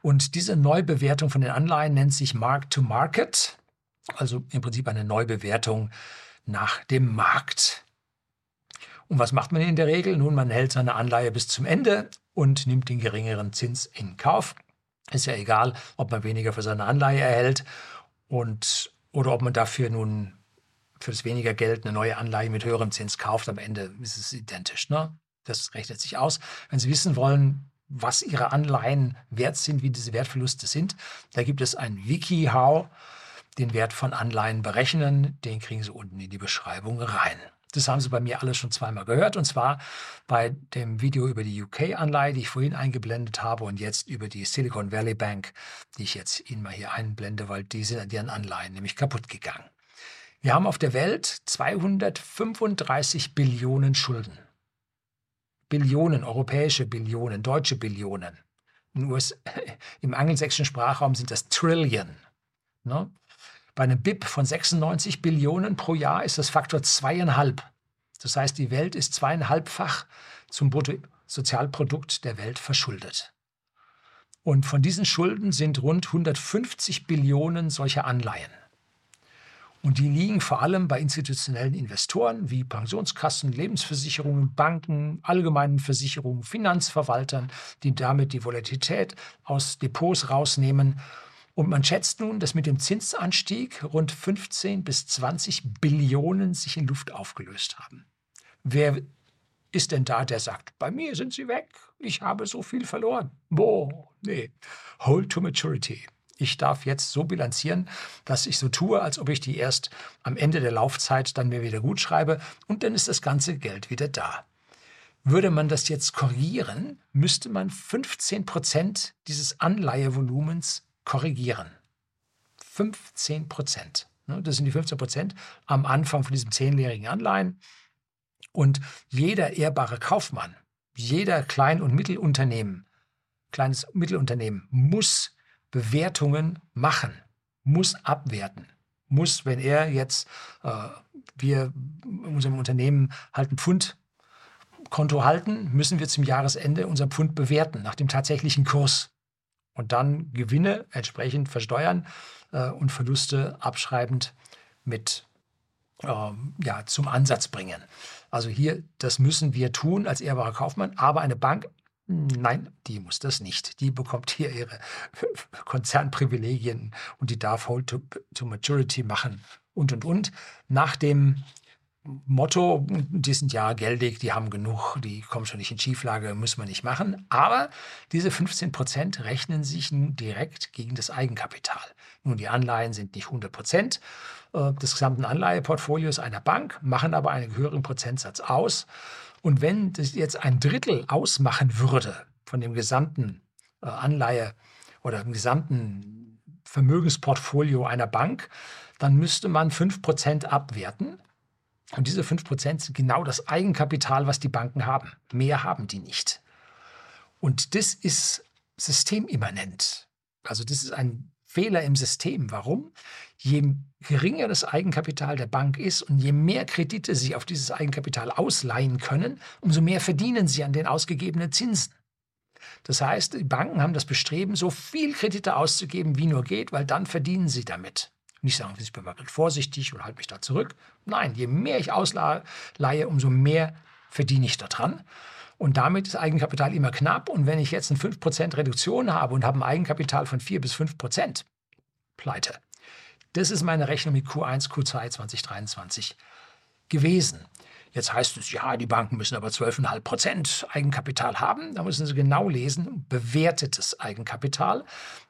Und diese Neubewertung von den Anleihen nennt sich Mark-to-Market, also im Prinzip eine Neubewertung nach dem Markt. Und was macht man in der Regel? Nun, man hält seine Anleihe bis zum Ende und nimmt den geringeren Zins in Kauf. Ist ja egal, ob man weniger für seine Anleihe erhält und, oder ob man dafür nun für das weniger Geld eine neue Anleihe mit höherem Zins kauft. Am Ende ist es identisch. Ne? Das rechnet sich aus. Wenn Sie wissen wollen, was Ihre Anleihen wert sind, wie diese Wertverluste sind, da gibt es ein WikiHow, den Wert von Anleihen berechnen. Den kriegen Sie unten in die Beschreibung rein. Das haben Sie bei mir alles schon zweimal gehört und zwar bei dem Video über die UK-Anleihe, die ich vorhin eingeblendet habe und jetzt über die Silicon Valley Bank, die ich jetzt Ihnen mal hier einblende, weil die sind an deren Anleihen nämlich kaputt gegangen. Wir haben auf der Welt 235 Billionen Schulden. Billionen, europäische Billionen, deutsche Billionen. US, Im angelsächsischen Sprachraum sind das Trillion. Ne? Bei einem BIP von 96 Billionen pro Jahr ist das Faktor zweieinhalb. Das heißt, die Welt ist zweieinhalbfach zum Bruttosozialprodukt der Welt verschuldet. Und von diesen Schulden sind rund 150 Billionen solcher Anleihen. Und die liegen vor allem bei institutionellen Investoren wie Pensionskassen, Lebensversicherungen, Banken, allgemeinen Versicherungen, Finanzverwaltern, die damit die Volatilität aus Depots rausnehmen. Und man schätzt nun, dass mit dem Zinsanstieg rund 15 bis 20 Billionen sich in Luft aufgelöst haben. Wer ist denn da, der sagt, bei mir sind sie weg, ich habe so viel verloren? Boah, nee. Hold to maturity ich darf jetzt so bilanzieren, dass ich so tue, als ob ich die erst am Ende der Laufzeit dann mir wieder gut schreibe und dann ist das ganze Geld wieder da. Würde man das jetzt korrigieren, müsste man 15 Prozent dieses Anleihevolumens korrigieren. 15 Prozent. Ne, das sind die 15 Prozent am Anfang von diesem zehnjährigen Anleihen. Und jeder ehrbare Kaufmann, jeder Klein- und Mittelunternehmen, kleines Mittelunternehmen muss Bewertungen machen, muss abwerten, muss, wenn er jetzt, äh, wir in unserem Unternehmen halt ein Pfundkonto halten, müssen wir zum Jahresende unser Pfund bewerten nach dem tatsächlichen Kurs und dann Gewinne entsprechend versteuern äh, und Verluste abschreibend mit äh, ja, zum Ansatz bringen. Also hier, das müssen wir tun als ehrbarer Kaufmann, aber eine Bank Nein, die muss das nicht. Die bekommt hier ihre Konzernprivilegien und die darf Hold to, to Maturity machen und und und. Nach dem Motto, die sind ja geldig, die haben genug, die kommen schon nicht in Schieflage, müssen wir nicht machen. Aber diese 15 Prozent rechnen sich nun direkt gegen das Eigenkapital. Nun, die Anleihen sind nicht 100 Prozent äh, des gesamten Anleiheportfolios einer Bank, machen aber einen höheren Prozentsatz aus. Und wenn das jetzt ein Drittel ausmachen würde, von dem gesamten äh, Anleihe oder dem gesamten Vermögensportfolio einer Bank, dann müsste man 5% abwerten. Und diese 5% sind genau das Eigenkapital, was die Banken haben. Mehr haben die nicht. Und das ist systemimmanent. Also das ist ein Fehler im System. Warum? Je geringer das Eigenkapital der Bank ist und je mehr Kredite sie auf dieses Eigenkapital ausleihen können, umso mehr verdienen sie an den ausgegebenen Zinsen. Das heißt, die Banken haben das Bestreben, so viel Kredite auszugeben, wie nur geht, weil dann verdienen sie damit. Nicht sagen, ich bin mal vorsichtig und halte mich da zurück. Nein, je mehr ich ausleihe, umso mehr verdiene ich daran. Und damit ist Eigenkapital immer knapp. Und wenn ich jetzt eine 5% Reduktion habe und habe ein Eigenkapital von 4 bis 5%, pleite. Das ist meine Rechnung mit Q1, Q2 2023 gewesen. Jetzt heißt es, ja, die Banken müssen aber 12,5% Eigenkapital haben. Da müssen Sie genau lesen, bewertetes Eigenkapital.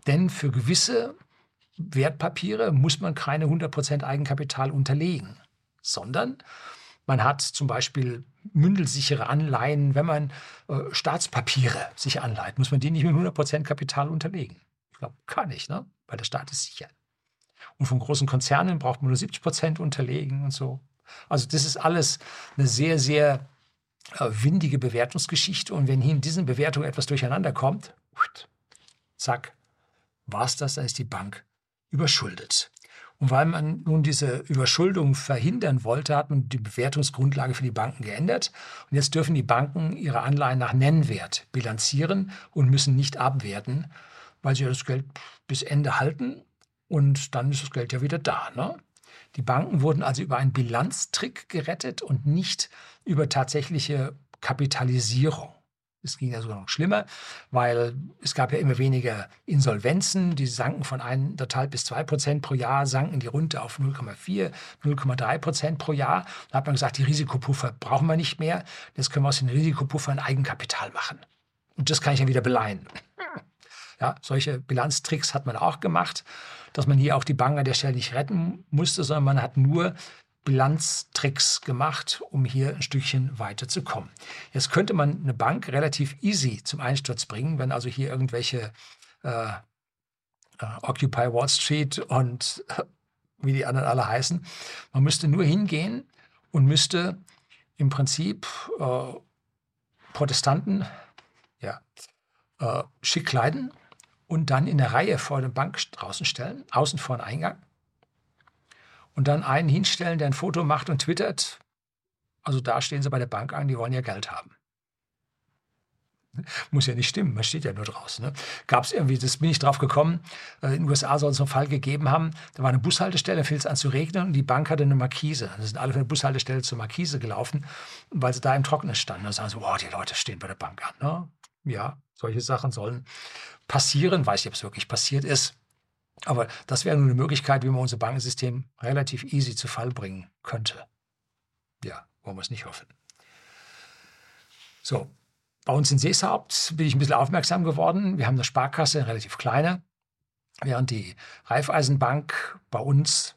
Denn für gewisse Wertpapiere muss man keine 100% Eigenkapital unterlegen, sondern man hat zum Beispiel mündelsichere Anleihen, wenn man äh, Staatspapiere sich anleiht, muss man die nicht mit 100% Kapital unterlegen. Ich glaube, kann ich, ne? weil der Staat ist sicher. Und von großen Konzernen braucht man nur 70% unterlegen und so. Also das ist alles eine sehr, sehr äh, windige Bewertungsgeschichte. Und wenn hier in diesen Bewertungen etwas durcheinander kommt, zack, war es das, dann ist die Bank überschuldet. Und weil man nun diese Überschuldung verhindern wollte, hat man die Bewertungsgrundlage für die Banken geändert. Und jetzt dürfen die Banken ihre Anleihen nach Nennwert bilanzieren und müssen nicht abwerten, weil sie das Geld bis Ende halten und dann ist das Geld ja wieder da. Ne? Die Banken wurden also über einen Bilanztrick gerettet und nicht über tatsächliche Kapitalisierung. Es ging ja sogar noch schlimmer, weil es gab ja immer weniger Insolvenzen. Die sanken von 1,5 bis 2 Prozent pro Jahr, sanken die runter auf 0,4, 0,3 Prozent pro Jahr. Da hat man gesagt, die Risikopuffer brauchen wir nicht mehr. Jetzt können wir aus den Risikopuffern Eigenkapital machen. Und das kann ich ja wieder beleihen. Ja, solche Bilanztricks hat man auch gemacht, dass man hier auch die Bank an der Stelle nicht retten musste, sondern man hat nur Bilanztricks gemacht, um hier ein Stückchen weiterzukommen. Jetzt könnte man eine Bank relativ easy zum Einsturz bringen, wenn also hier irgendwelche äh, äh, Occupy Wall Street und wie die anderen alle heißen. Man müsste nur hingehen und müsste im Prinzip äh, Protestanten ja, äh, schick kleiden und dann in der Reihe vor der Bank draußen stellen, außen vor den Eingang und dann einen hinstellen, der ein Foto macht und twittert. Also da stehen sie bei der Bank an, die wollen ja Geld haben. Muss ja nicht stimmen, man steht ja nur draußen. Ne? Gab es irgendwie, das bin ich drauf gekommen, äh, in den USA soll es einen Fall gegeben haben, da war eine Bushaltestelle, fiel es an zu regnen und die Bank hatte eine Markise. Da sind alle von der Bushaltestelle zur Markise gelaufen, weil sie da im Trockenen standen. Da sagen sie, oh, die Leute stehen bei der Bank an. Ne? Ja, solche Sachen sollen passieren. Weiß nicht, ob es wirklich passiert ist. Aber das wäre nur eine Möglichkeit, wie man unser Bankensystem relativ easy zu Fall bringen könnte. Ja, wollen wir es nicht hoffen. So, bei uns in Seeshaupt bin ich ein bisschen aufmerksam geworden. Wir haben eine Sparkasse, eine relativ kleine, während die Raiffeisenbank bei uns,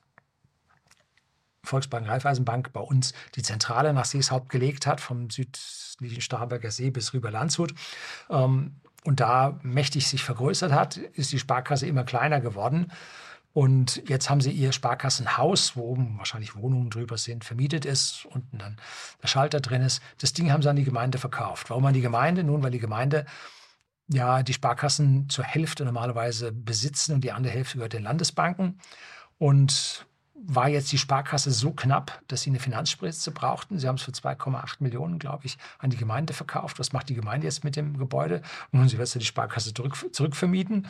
Volksbank Raiffeisenbank bei uns die Zentrale nach Seeshaupt gelegt hat, vom südlichen Starnberger See bis rüber Landshut. Ähm, und da mächtig sich vergrößert hat, ist die Sparkasse immer kleiner geworden. Und jetzt haben sie ihr Sparkassenhaus, wo oben wahrscheinlich Wohnungen drüber sind, vermietet ist, unten dann der Schalter drin ist. Das Ding haben sie an die Gemeinde verkauft. Warum an die Gemeinde? Nun, weil die Gemeinde ja die Sparkassen zur Hälfte normalerweise besitzen und die andere Hälfte gehört den Landesbanken. Und war jetzt die Sparkasse so knapp, dass sie eine Finanzspritze brauchten. Sie haben es für 2,8 Millionen, glaube ich, an die Gemeinde verkauft. Was macht die Gemeinde jetzt mit dem Gebäude? Nun, sie wird die Sparkasse zurück, zurückvermieten.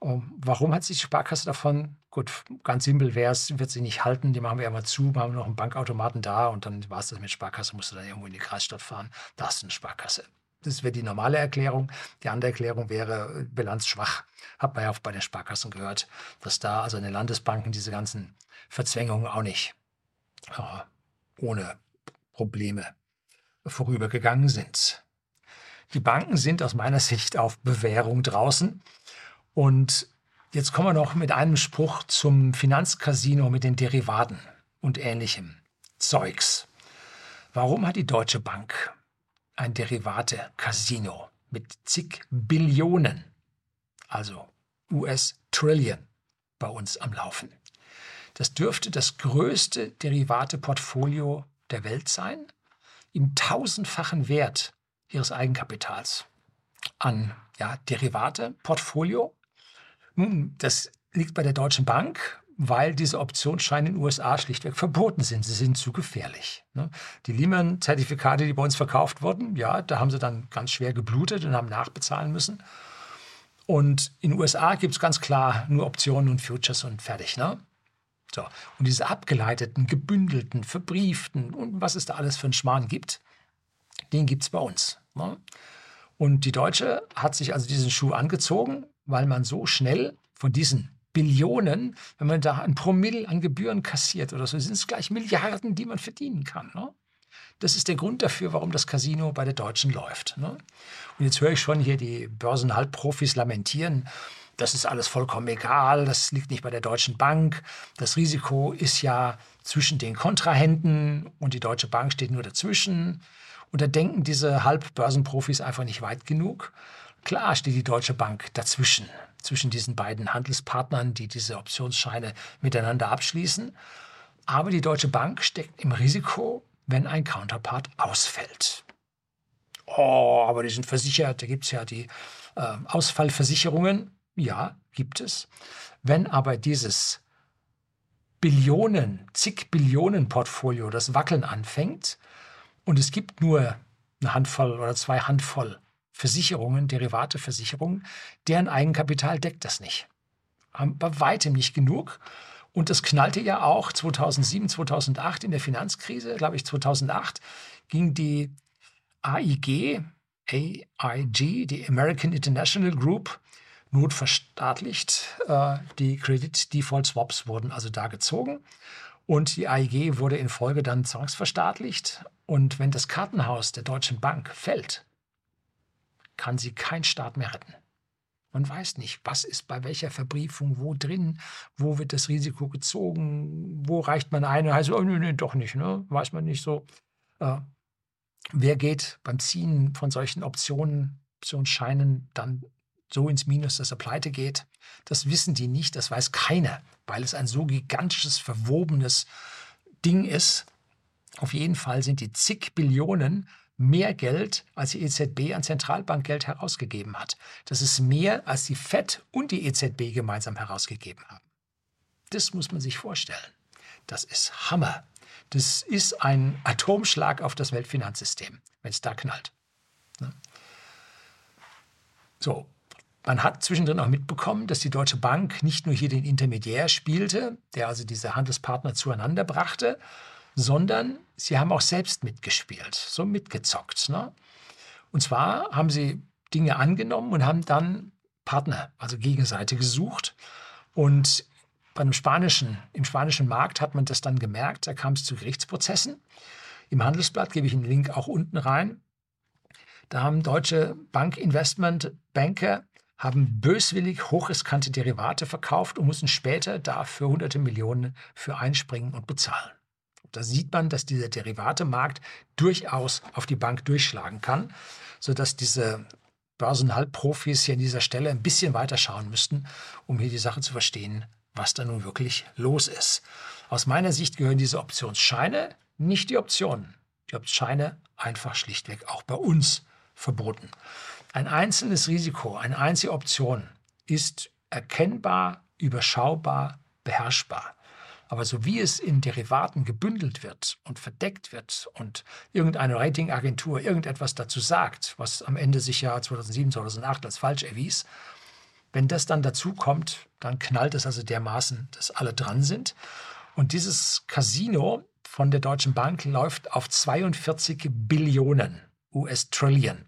Um, warum hat sich die Sparkasse davon? Gut, ganz simpel wäre es, wird sie nicht halten. Die machen wir einmal zu, machen noch einen Bankautomaten da und dann war es das mit Sparkasse, musst du dann irgendwo in die Kreisstadt fahren. Da hast du eine Sparkasse. Das wäre die normale Erklärung. Die andere Erklärung wäre äh, bilanzschwach. Hat man ja auch bei den Sparkassen gehört, dass da also in den Landesbanken diese ganzen Verzwängungen auch nicht äh, ohne Probleme vorübergegangen sind. Die Banken sind aus meiner Sicht auf Bewährung draußen. Und jetzt kommen wir noch mit einem Spruch zum Finanzcasino mit den Derivaten und ähnlichem Zeugs. Warum hat die Deutsche Bank ein Derivate-Casino mit zig Billionen, also US-Trillion, bei uns am Laufen. Das dürfte das größte Derivate-Portfolio der Welt sein, im tausendfachen Wert ihres Eigenkapitals an ja, Derivate-Portfolio. Nun, das liegt bei der Deutschen Bank, weil diese Optionsscheine in den USA schlichtweg verboten sind. Sie sind zu gefährlich. Ne? Die Lehman-Zertifikate, die bei uns verkauft wurden, ja, da haben sie dann ganz schwer geblutet und haben nachbezahlen müssen. Und in den USA gibt es ganz klar nur Optionen und Futures und fertig. Ne? So. Und diese abgeleiteten, gebündelten, verbrieften und was es da alles für einen Schmarrn gibt, den gibt es bei uns. Ne? Und die Deutsche hat sich also diesen Schuh angezogen, weil man so schnell von diesen Billionen, wenn man da ein Promille an Gebühren kassiert oder so, sind es gleich Milliarden, die man verdienen kann. Ne? Das ist der Grund dafür, warum das Casino bei der Deutschen läuft. Ne? Und jetzt höre ich schon hier die Börsenhalbprofis lamentieren. Das ist alles vollkommen egal, das liegt nicht bei der Deutschen Bank. Das Risiko ist ja zwischen den Kontrahenten und die Deutsche Bank steht nur dazwischen. Und da denken diese Halbbörsenprofis einfach nicht weit genug. Klar steht die Deutsche Bank dazwischen, zwischen diesen beiden Handelspartnern, die diese Optionsscheine miteinander abschließen. Aber die Deutsche Bank steckt im Risiko, wenn ein Counterpart ausfällt. Oh, aber die sind versichert, da gibt es ja die äh, Ausfallversicherungen. Ja, gibt es. Wenn aber dieses Billionen, zig Billionen Portfolio das Wackeln anfängt, und es gibt nur eine Handvoll oder zwei Handvoll Versicherungen, Derivateversicherungen, deren Eigenkapital deckt das nicht. Bei weitem nicht genug. Und das knallte ja auch 2007, 2008 in der Finanzkrise, glaube ich 2008, ging die AIG, AIG, die American International Group, notverstaatlicht. Äh, die Credit Default Swaps wurden also da gezogen. Und die AIG wurde in Folge dann zwangsverstaatlicht. Und wenn das Kartenhaus der Deutschen Bank fällt, kann sie kein Staat mehr retten. Man weiß nicht, was ist bei welcher Verbriefung wo drin, wo wird das Risiko gezogen, wo reicht man ein und heißt, oh, nee, nee, doch nicht, ne? weiß man nicht so. Äh, wer geht beim Ziehen von solchen Optionen, Optionsscheinen dann so ins Minus, dass er pleite geht? Das wissen die nicht, das weiß keiner, weil es ein so gigantisches, verwobenes Ding ist. Auf jeden Fall sind die zig Billionen mehr Geld, als die EZB an Zentralbankgeld herausgegeben hat. Das ist mehr, als die FED und die EZB gemeinsam herausgegeben haben. Das muss man sich vorstellen. Das ist Hammer. Das ist ein Atomschlag auf das Weltfinanzsystem, wenn es da knallt. Ne? So, man hat zwischendrin auch mitbekommen, dass die Deutsche Bank nicht nur hier den Intermediär spielte, der also diese Handelspartner zueinander brachte, sondern sie haben auch selbst mitgespielt, so mitgezockt. Ne? Und zwar haben sie Dinge angenommen und haben dann Partner, also Gegenseite gesucht. Und bei spanischen, im spanischen Markt hat man das dann gemerkt, da kam es zu Gerichtsprozessen. Im Handelsblatt gebe ich einen Link auch unten rein. Da haben deutsche Bankinvestmentbanker haben böswillig hochriskante Derivate verkauft und mussten später dafür hunderte Millionen für einspringen und bezahlen. Da sieht man, dass dieser Derivatemarkt durchaus auf die Bank durchschlagen kann, sodass diese Börsenhalbprofis hier an dieser Stelle ein bisschen weiter schauen müssten, um hier die Sache zu verstehen, was da nun wirklich los ist. Aus meiner Sicht gehören diese Optionsscheine nicht die Optionen. Die Optionsscheine einfach schlichtweg auch bei uns verboten. Ein einzelnes Risiko, eine einzige Option ist erkennbar, überschaubar, beherrschbar. Aber so wie es in Derivaten gebündelt wird und verdeckt wird und irgendeine Ratingagentur irgendetwas dazu sagt, was am Ende sich ja 2007, 2008 als falsch erwies, wenn das dann dazu kommt, dann knallt es also dermaßen, dass alle dran sind. Und dieses Casino von der Deutschen Bank läuft auf 42 Billionen US-Trillion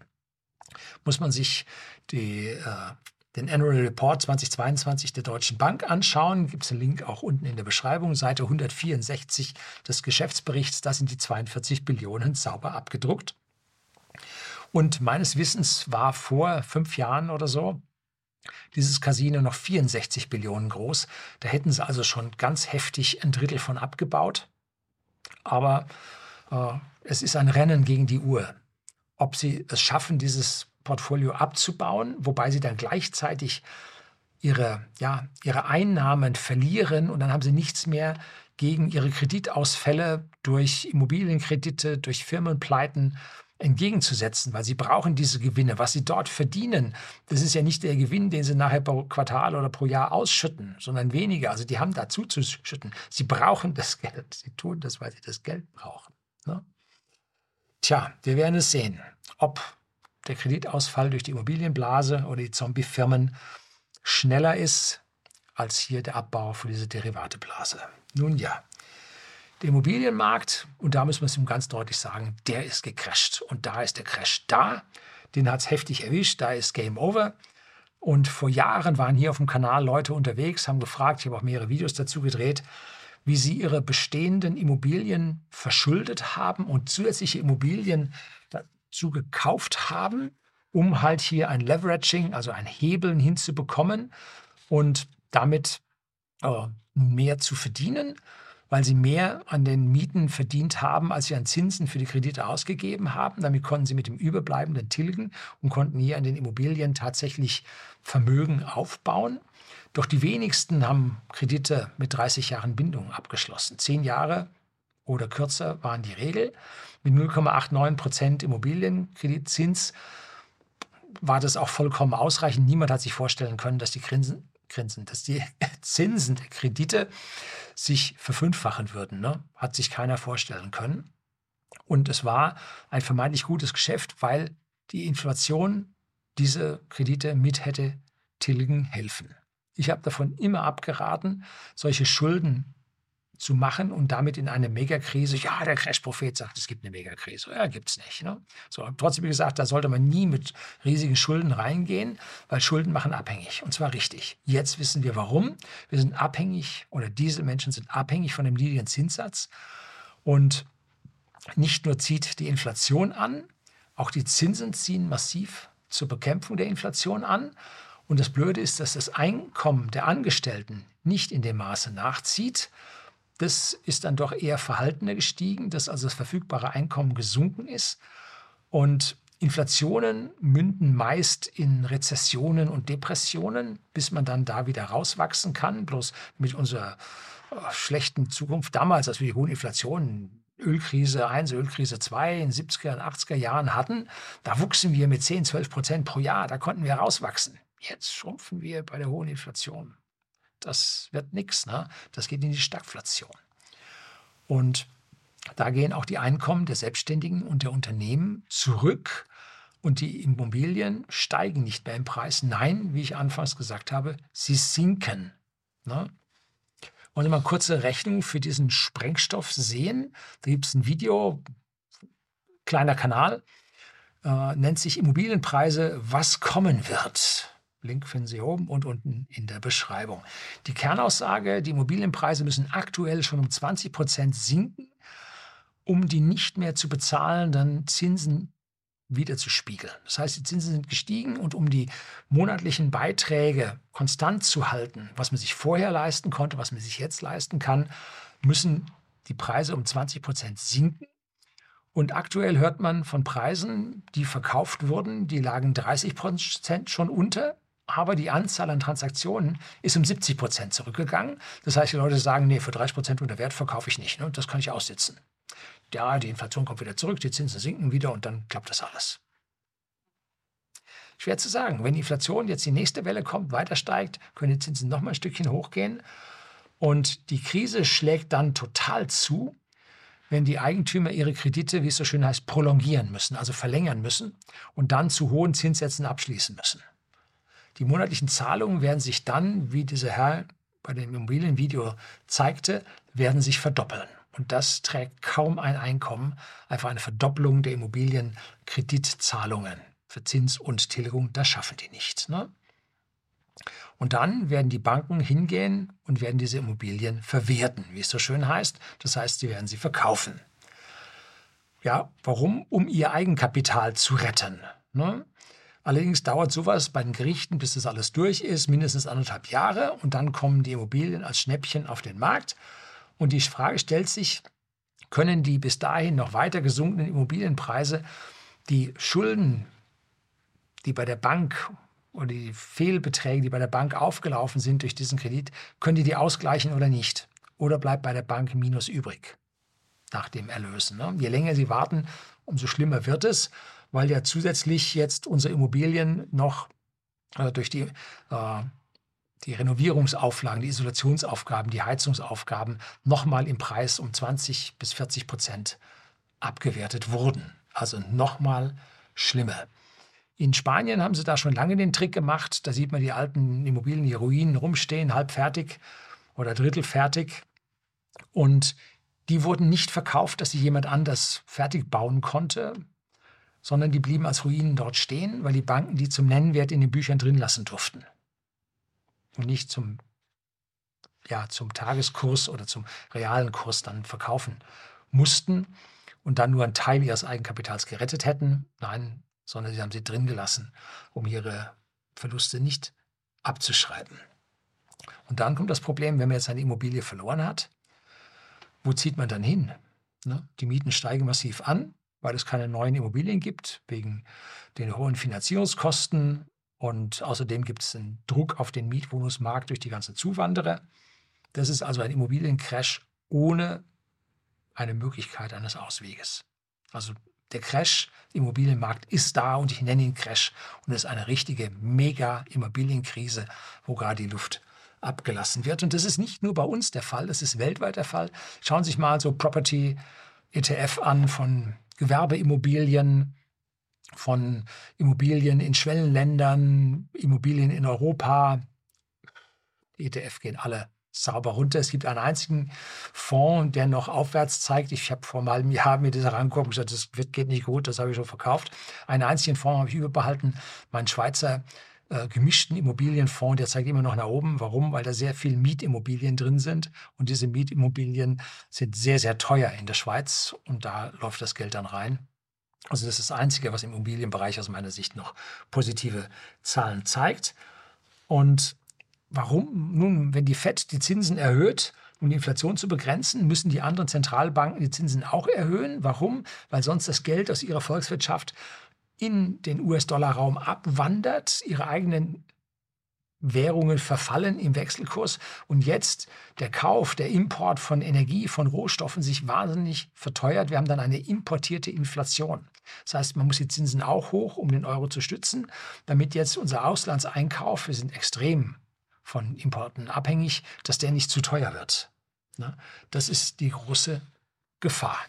muss man sich die, äh, den Annual Report 2022 der Deutschen Bank anschauen. Gibt es einen Link auch unten in der Beschreibung, Seite 164 des Geschäftsberichts. Da sind die 42 Billionen sauber abgedruckt. Und meines Wissens war vor fünf Jahren oder so dieses Casino noch 64 Billionen groß. Da hätten sie also schon ganz heftig ein Drittel von abgebaut. Aber äh, es ist ein Rennen gegen die Uhr ob sie es schaffen, dieses Portfolio abzubauen, wobei sie dann gleichzeitig ihre, ja, ihre Einnahmen verlieren und dann haben sie nichts mehr gegen ihre Kreditausfälle durch Immobilienkredite, durch Firmenpleiten entgegenzusetzen, weil sie brauchen diese Gewinne. Was sie dort verdienen, das ist ja nicht der Gewinn, den sie nachher pro Quartal oder pro Jahr ausschütten, sondern weniger. Also die haben dazu zu schütten. Sie brauchen das Geld. Sie tun das, weil sie das Geld brauchen. Ne? Tja, wir werden es sehen, ob der Kreditausfall durch die Immobilienblase oder die Zombie-Firmen schneller ist als hier der Abbau für diese Derivateblase. Nun ja, der Immobilienmarkt, und da müssen wir es ihm ganz deutlich sagen, der ist gecrasht. Und da ist der Crash da. Den hat es heftig erwischt. Da ist Game Over. Und vor Jahren waren hier auf dem Kanal Leute unterwegs, haben gefragt, ich habe auch mehrere Videos dazu gedreht, wie sie ihre bestehenden Immobilien verschuldet haben und zusätzliche Immobilien dazu gekauft haben, um halt hier ein Leveraging, also ein Hebeln hinzubekommen und damit äh, mehr zu verdienen weil sie mehr an den Mieten verdient haben, als sie an Zinsen für die Kredite ausgegeben haben. Damit konnten sie mit dem Überbleibenden tilgen und konnten hier an den Immobilien tatsächlich Vermögen aufbauen. Doch die wenigsten haben Kredite mit 30 Jahren Bindung abgeschlossen. Zehn Jahre oder kürzer waren die Regel. Mit 0,89 Prozent Immobilienkreditzins war das auch vollkommen ausreichend. Niemand hat sich vorstellen können, dass die Grinsen, Grinsen, dass die Zinsen der Kredite sich verfünffachen würden. Ne? Hat sich keiner vorstellen können. Und es war ein vermeintlich gutes Geschäft, weil die Inflation diese Kredite mit hätte tilgen helfen. Ich habe davon immer abgeraten, solche Schulden zu machen und damit in eine Megakrise. Ja, der Crash-Prophet sagt, es gibt eine Megakrise. Ja, gibt es nicht. Ne? So, trotzdem gesagt, da sollte man nie mit riesigen Schulden reingehen, weil Schulden machen abhängig. Und zwar richtig. Jetzt wissen wir warum. Wir sind abhängig oder diese Menschen sind abhängig von dem niedrigen Zinssatz. Und nicht nur zieht die Inflation an, auch die Zinsen ziehen massiv zur Bekämpfung der Inflation an. Und das Blöde ist, dass das Einkommen der Angestellten nicht in dem Maße nachzieht, das ist dann doch eher verhaltener gestiegen, dass also das verfügbare Einkommen gesunken ist. Und Inflationen münden meist in Rezessionen und Depressionen, bis man dann da wieder rauswachsen kann. Bloß mit unserer äh, schlechten Zukunft damals, als wir die hohen Inflationen, Ölkrise 1, Ölkrise 2 in den 70er und 80er Jahren hatten, da wuchsen wir mit 10, 12 Prozent pro Jahr. Da konnten wir rauswachsen. Jetzt schrumpfen wir bei der hohen Inflation das wird nichts. Ne? Das geht in die Stagflation. Und da gehen auch die Einkommen der Selbstständigen und der Unternehmen zurück und die Immobilien steigen nicht mehr im Preis. Nein, wie ich anfangs gesagt habe, sie sinken. Ne? Wollen wir mal eine kurze Rechnung für diesen Sprengstoff sehen? Da gibt es ein Video, kleiner Kanal, äh, nennt sich Immobilienpreise, was kommen wird. Link finden Sie oben und unten in der Beschreibung. Die Kernaussage, die Immobilienpreise müssen aktuell schon um 20 Prozent sinken, um die nicht mehr zu bezahlenden Zinsen wieder zu spiegeln. Das heißt, die Zinsen sind gestiegen und um die monatlichen Beiträge konstant zu halten, was man sich vorher leisten konnte, was man sich jetzt leisten kann, müssen die Preise um 20 Prozent sinken. Und aktuell hört man von Preisen, die verkauft wurden, die lagen 30 Prozent schon unter aber die Anzahl an Transaktionen ist um 70 Prozent zurückgegangen. Das heißt, die Leute sagen, nee, für 30 Prozent unter Wert verkaufe ich nicht. Ne? Das kann ich aussitzen. Ja, die Inflation kommt wieder zurück, die Zinsen sinken wieder und dann klappt das alles. Schwer zu sagen. Wenn die Inflation jetzt die nächste Welle kommt, weiter steigt, können die Zinsen noch mal ein Stückchen hochgehen. Und die Krise schlägt dann total zu, wenn die Eigentümer ihre Kredite, wie es so schön heißt, prolongieren müssen, also verlängern müssen und dann zu hohen Zinssätzen abschließen müssen. Die monatlichen Zahlungen werden sich dann, wie dieser Herr bei dem Immobilienvideo zeigte, werden sich verdoppeln. Und das trägt kaum ein Einkommen, einfach eine Verdoppelung der Immobilienkreditzahlungen für Zins und Tilgung, das schaffen die nicht. Ne? Und dann werden die Banken hingehen und werden diese Immobilien verwerten, wie es so schön heißt. Das heißt, sie werden sie verkaufen. Ja, warum? Um ihr Eigenkapital zu retten. Ne? Allerdings dauert sowas bei den Gerichten, bis das alles durch ist, mindestens anderthalb Jahre und dann kommen die Immobilien als Schnäppchen auf den Markt. Und die Frage stellt sich, können die bis dahin noch weiter gesunkenen Immobilienpreise die Schulden die bei der Bank oder die Fehlbeträge, die bei der Bank aufgelaufen sind durch diesen Kredit, können die die ausgleichen oder nicht? Oder bleibt bei der Bank Minus übrig nach dem Erlösen? Ne? Je länger sie warten, umso schlimmer wird es, weil ja zusätzlich jetzt unsere Immobilien noch äh, durch die, äh, die Renovierungsauflagen, die Isolationsaufgaben, die Heizungsaufgaben nochmal im Preis um 20 bis 40 Prozent abgewertet wurden. Also nochmal schlimmer. In Spanien haben sie da schon lange den Trick gemacht. Da sieht man die alten Immobilien, die Ruinen rumstehen, halb fertig oder drittelfertig. Und die wurden nicht verkauft, dass sie jemand anders fertig bauen konnte, sondern die blieben als Ruinen dort stehen, weil die Banken die zum Nennwert in den Büchern drin lassen durften. Und nicht zum, ja, zum Tageskurs oder zum realen Kurs dann verkaufen mussten und dann nur einen Teil ihres Eigenkapitals gerettet hätten. Nein, sondern sie haben sie drin gelassen, um ihre Verluste nicht abzuschreiben. Und dann kommt das Problem, wenn man jetzt eine Immobilie verloren hat, wo zieht man dann hin? Ne? Die Mieten steigen massiv an, weil es keine neuen Immobilien gibt, wegen den hohen Finanzierungskosten. Und außerdem gibt es einen Druck auf den Mietwohnungsmarkt durch die ganzen Zuwanderer. Das ist also ein Immobiliencrash ohne eine Möglichkeit eines Ausweges. Also der Crash, Immobilienmarkt ist da und ich nenne ihn Crash. Und es ist eine richtige Mega-Immobilienkrise, wo gerade die Luft abgelassen wird. Und das ist nicht nur bei uns der Fall, das ist weltweit der Fall. Schauen Sie sich mal so Property ETF an von Gewerbeimmobilien, von Immobilien in Schwellenländern, Immobilien in Europa. Die ETF gehen alle sauber runter. Es gibt einen einzigen Fonds, der noch aufwärts zeigt. Ich habe vor einem Jahr mir das herangeguckt und gesagt, das geht nicht gut, das habe ich schon verkauft. Einen einzigen Fonds habe ich überbehalten, mein Schweizer äh, gemischten Immobilienfonds, der zeigt immer noch nach oben. Warum? Weil da sehr viel Mietimmobilien drin sind und diese Mietimmobilien sind sehr, sehr teuer in der Schweiz und da läuft das Geld dann rein. Also das ist das Einzige, was im Immobilienbereich aus meiner Sicht noch positive Zahlen zeigt. Und Warum? Nun, wenn die FED die Zinsen erhöht, um die Inflation zu begrenzen, müssen die anderen Zentralbanken die Zinsen auch erhöhen. Warum? Weil sonst das Geld aus ihrer Volkswirtschaft in den US-Dollar-Raum abwandert, ihre eigenen Währungen verfallen im Wechselkurs und jetzt der Kauf, der Import von Energie, von Rohstoffen sich wahnsinnig verteuert. Wir haben dann eine importierte Inflation. Das heißt, man muss die Zinsen auch hoch, um den Euro zu stützen, damit jetzt unser Auslandseinkauf, wir sind extrem von Importen abhängig, dass der nicht zu teuer wird. Ne? Das ist die große Gefahr.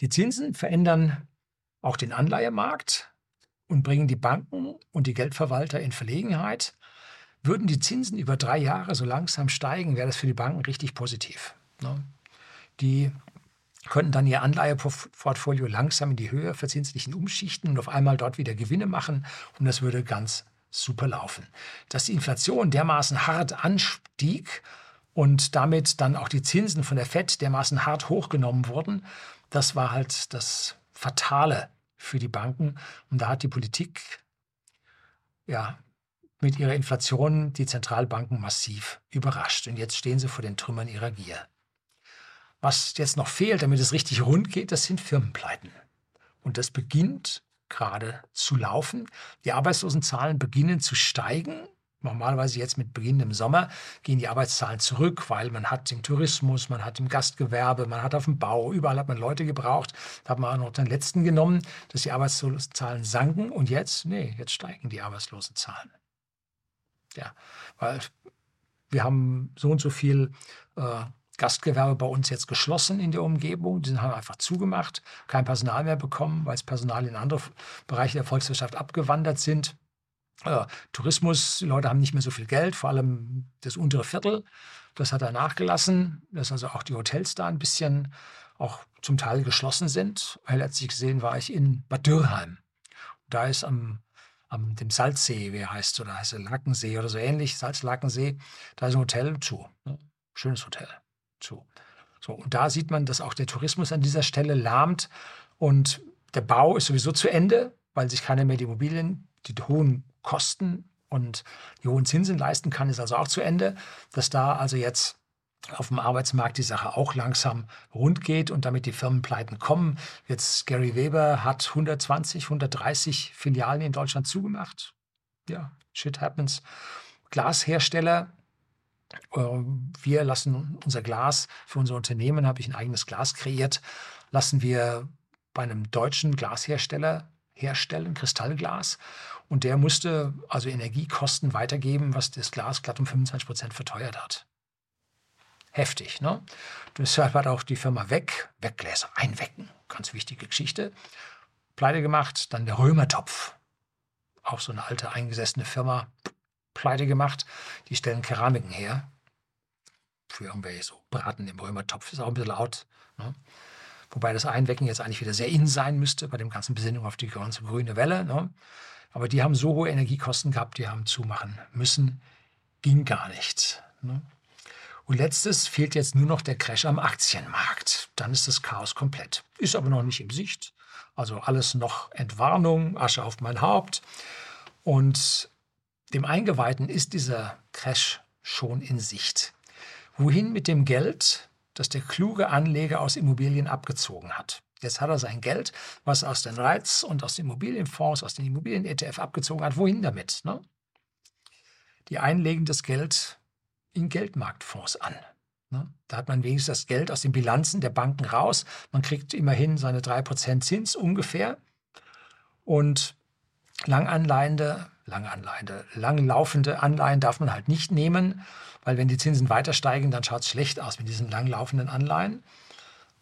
Die Zinsen verändern auch den Anleihemarkt und bringen die Banken und die Geldverwalter in Verlegenheit. Würden die Zinsen über drei Jahre so langsam steigen, wäre das für die Banken richtig positiv. Ne? Die könnten dann ihr Anleiheportfolio langsam in die Höhe verzinslichen umschichten und auf einmal dort wieder Gewinne machen und das würde ganz super laufen. Dass die Inflation dermaßen hart anstieg und damit dann auch die Zinsen von der FED dermaßen hart hochgenommen wurden, das war halt das Fatale für die Banken. Und da hat die Politik ja mit ihrer Inflation die Zentralbanken massiv überrascht. Und jetzt stehen sie vor den Trümmern ihrer Gier. Was jetzt noch fehlt, damit es richtig rund geht, das sind Firmenpleiten. Und das beginnt gerade zu laufen. Die Arbeitslosenzahlen beginnen zu steigen. Normalerweise jetzt mit Beginn im Sommer gehen die Arbeitszahlen zurück, weil man hat im Tourismus, man hat im Gastgewerbe, man hat auf dem Bau, überall hat man Leute gebraucht. Da hat man auch noch den letzten genommen, dass die Arbeitslosenzahlen sanken und jetzt, nee, jetzt steigen die Arbeitslosenzahlen. Ja, weil wir haben so und so viel äh, Gastgewerbe bei uns jetzt geschlossen in der Umgebung. Die haben einfach zugemacht, kein Personal mehr bekommen, weil das Personal in andere Bereiche der Volkswirtschaft abgewandert sind. Äh, Tourismus, die Leute haben nicht mehr so viel Geld, vor allem das untere Viertel. Das hat er nachgelassen, dass also auch die Hotels da ein bisschen auch zum Teil geschlossen sind. Letztlich gesehen war ich in Bad Dürrheim. Da ist am, am dem Salzsee, wie er heißt, oder heißt er Lackensee oder so ähnlich, Salzlackensee, da ist ein Hotel zu. Ne? Schönes Hotel. So. So, und da sieht man, dass auch der Tourismus an dieser Stelle lahmt und der Bau ist sowieso zu Ende, weil sich keiner mehr die Immobilien, die hohen Kosten und die hohen Zinsen leisten kann, ist also auch zu Ende. Dass da also jetzt auf dem Arbeitsmarkt die Sache auch langsam rund geht und damit die Firmenpleiten kommen. Jetzt Gary Weber hat 120, 130 Filialen in Deutschland zugemacht. Ja, shit happens. Glashersteller, äh, wir lassen unser Glas für unser Unternehmen, habe ich ein eigenes Glas kreiert, lassen wir bei einem deutschen Glashersteller herstellen, Kristallglas. Und der musste also Energiekosten weitergeben, was das Glas glatt um 25 Prozent verteuert hat heftig. Ne? Deshalb hat auch die Firma Weg, Weggläser, einwecken, ganz wichtige Geschichte, pleite gemacht. Dann der Römertopf, auch so eine alte eingesessene Firma, pleite gemacht. Die stellen Keramiken her. Für irgendwelche so Braten im Römertopf ist auch ein bisschen laut. Ne? Wobei das Einwecken jetzt eigentlich wieder sehr in sein müsste bei dem ganzen Besinnung auf die ganze grüne Welle. Ne? Aber die haben so hohe Energiekosten gehabt, die haben zumachen müssen. Ging gar nicht. Ne? Und letztes fehlt jetzt nur noch der Crash am Aktienmarkt. Dann ist das Chaos komplett. Ist aber noch nicht in Sicht. Also alles noch Entwarnung, Asche auf mein Haupt. Und dem Eingeweihten ist dieser Crash schon in Sicht. Wohin mit dem Geld, das der kluge Anleger aus Immobilien abgezogen hat? Jetzt hat er sein Geld, was aus den Reiz und aus den Immobilienfonds, aus den Immobilien-ETF abgezogen hat. Wohin damit? Ne? Die einen legen das Geld in Geldmarktfonds an. Ne? Da hat man wenigstens das Geld aus den Bilanzen der Banken raus. Man kriegt immerhin seine 3% Zins ungefähr. Und Langanleihende, Langanleihende, langlaufende Anleihen darf man halt nicht nehmen, weil wenn die Zinsen weiter steigen, dann schaut es schlecht aus mit diesen langlaufenden Anleihen.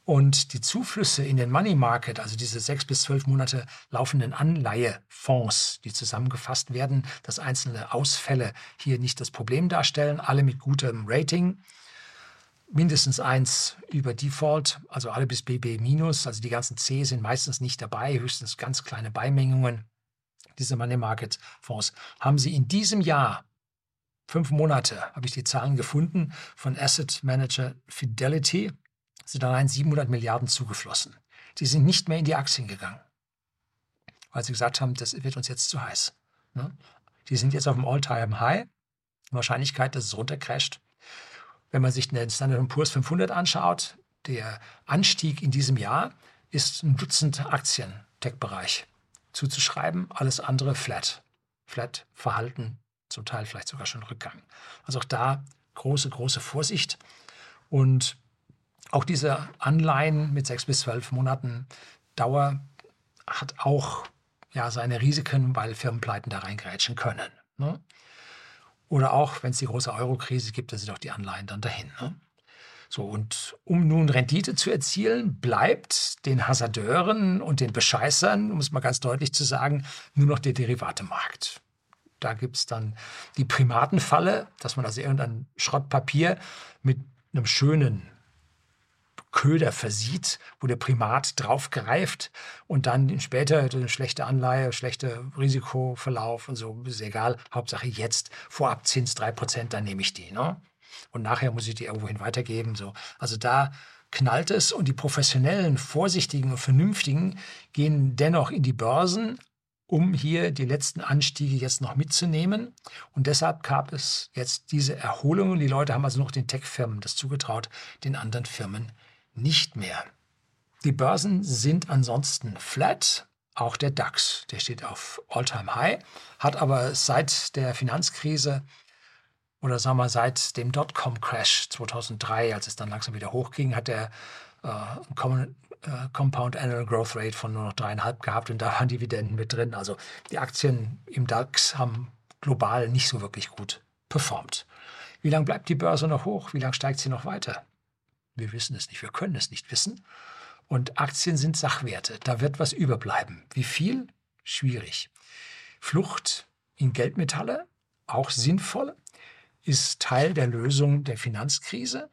Und die Zuflüsse in den Money Market, also diese sechs bis zwölf Monate laufenden Anleihefonds, die zusammengefasst werden, dass einzelne Ausfälle hier nicht das Problem darstellen, alle mit gutem Rating, mindestens eins über Default, also alle bis BB minus, also die ganzen C sind meistens nicht dabei, höchstens ganz kleine Beimengungen. Diese Money Market Fonds haben sie in diesem Jahr fünf Monate, habe ich die Zahlen gefunden, von Asset Manager Fidelity sind allein 700 Milliarden zugeflossen. Die sind nicht mehr in die Aktien gegangen, weil sie gesagt haben, das wird uns jetzt zu heiß. Ne? Die sind jetzt auf dem All-Time-High. Wahrscheinlichkeit, dass es runtercrasht. Wenn man sich den Standard Poor's 500 anschaut, der Anstieg in diesem Jahr ist ein Dutzend Aktien, Tech-Bereich, zuzuschreiben. Alles andere flat. Flat Verhalten, zum Teil vielleicht sogar schon Rückgang. Also auch da große, große Vorsicht. Und auch diese Anleihen mit sechs bis zwölf Monaten Dauer hat auch ja, seine Risiken, weil Firmenpleiten da reingrätschen können. Ne? Oder auch, wenn es die große Euro-Krise gibt, da sind auch die Anleihen dann dahin. Ne? So, und um nun Rendite zu erzielen, bleibt den Hasardeuren und den Bescheißern, um es mal ganz deutlich zu sagen, nur noch der Derivatemarkt. Da gibt es dann die Primatenfalle, dass man also irgendein Schrottpapier mit einem schönen Köder versieht, wo der Primat draufgreift und dann später eine schlechte Anleihe, schlechter Risikoverlauf und so, ist egal. Hauptsache jetzt, Vorabzins 3%, dann nehme ich die. Ne? Und nachher muss ich die irgendwohin weitergeben. So. Also da knallt es und die professionellen, vorsichtigen und vernünftigen gehen dennoch in die Börsen, um hier die letzten Anstiege jetzt noch mitzunehmen. Und deshalb gab es jetzt diese Erholung. Die Leute haben also noch den Tech-Firmen das zugetraut, den anderen Firmen nicht mehr. Die Börsen sind ansonsten flat. Auch der DAX, der steht auf All-Time-High, hat aber seit der Finanzkrise oder sagen wir seit dem Dotcom-Crash 2003, als es dann langsam wieder hochging, hat er äh, einen äh, Compound Annual Growth Rate von nur noch dreieinhalb gehabt und da waren Dividenden mit drin. Also die Aktien im DAX haben global nicht so wirklich gut performt. Wie lange bleibt die Börse noch hoch? Wie lange steigt sie noch weiter? Wir wissen es nicht, wir können es nicht wissen. Und Aktien sind Sachwerte, da wird was überbleiben. Wie viel? Schwierig. Flucht in Geldmetalle, auch sinnvoll, ist Teil der Lösung der Finanzkrise.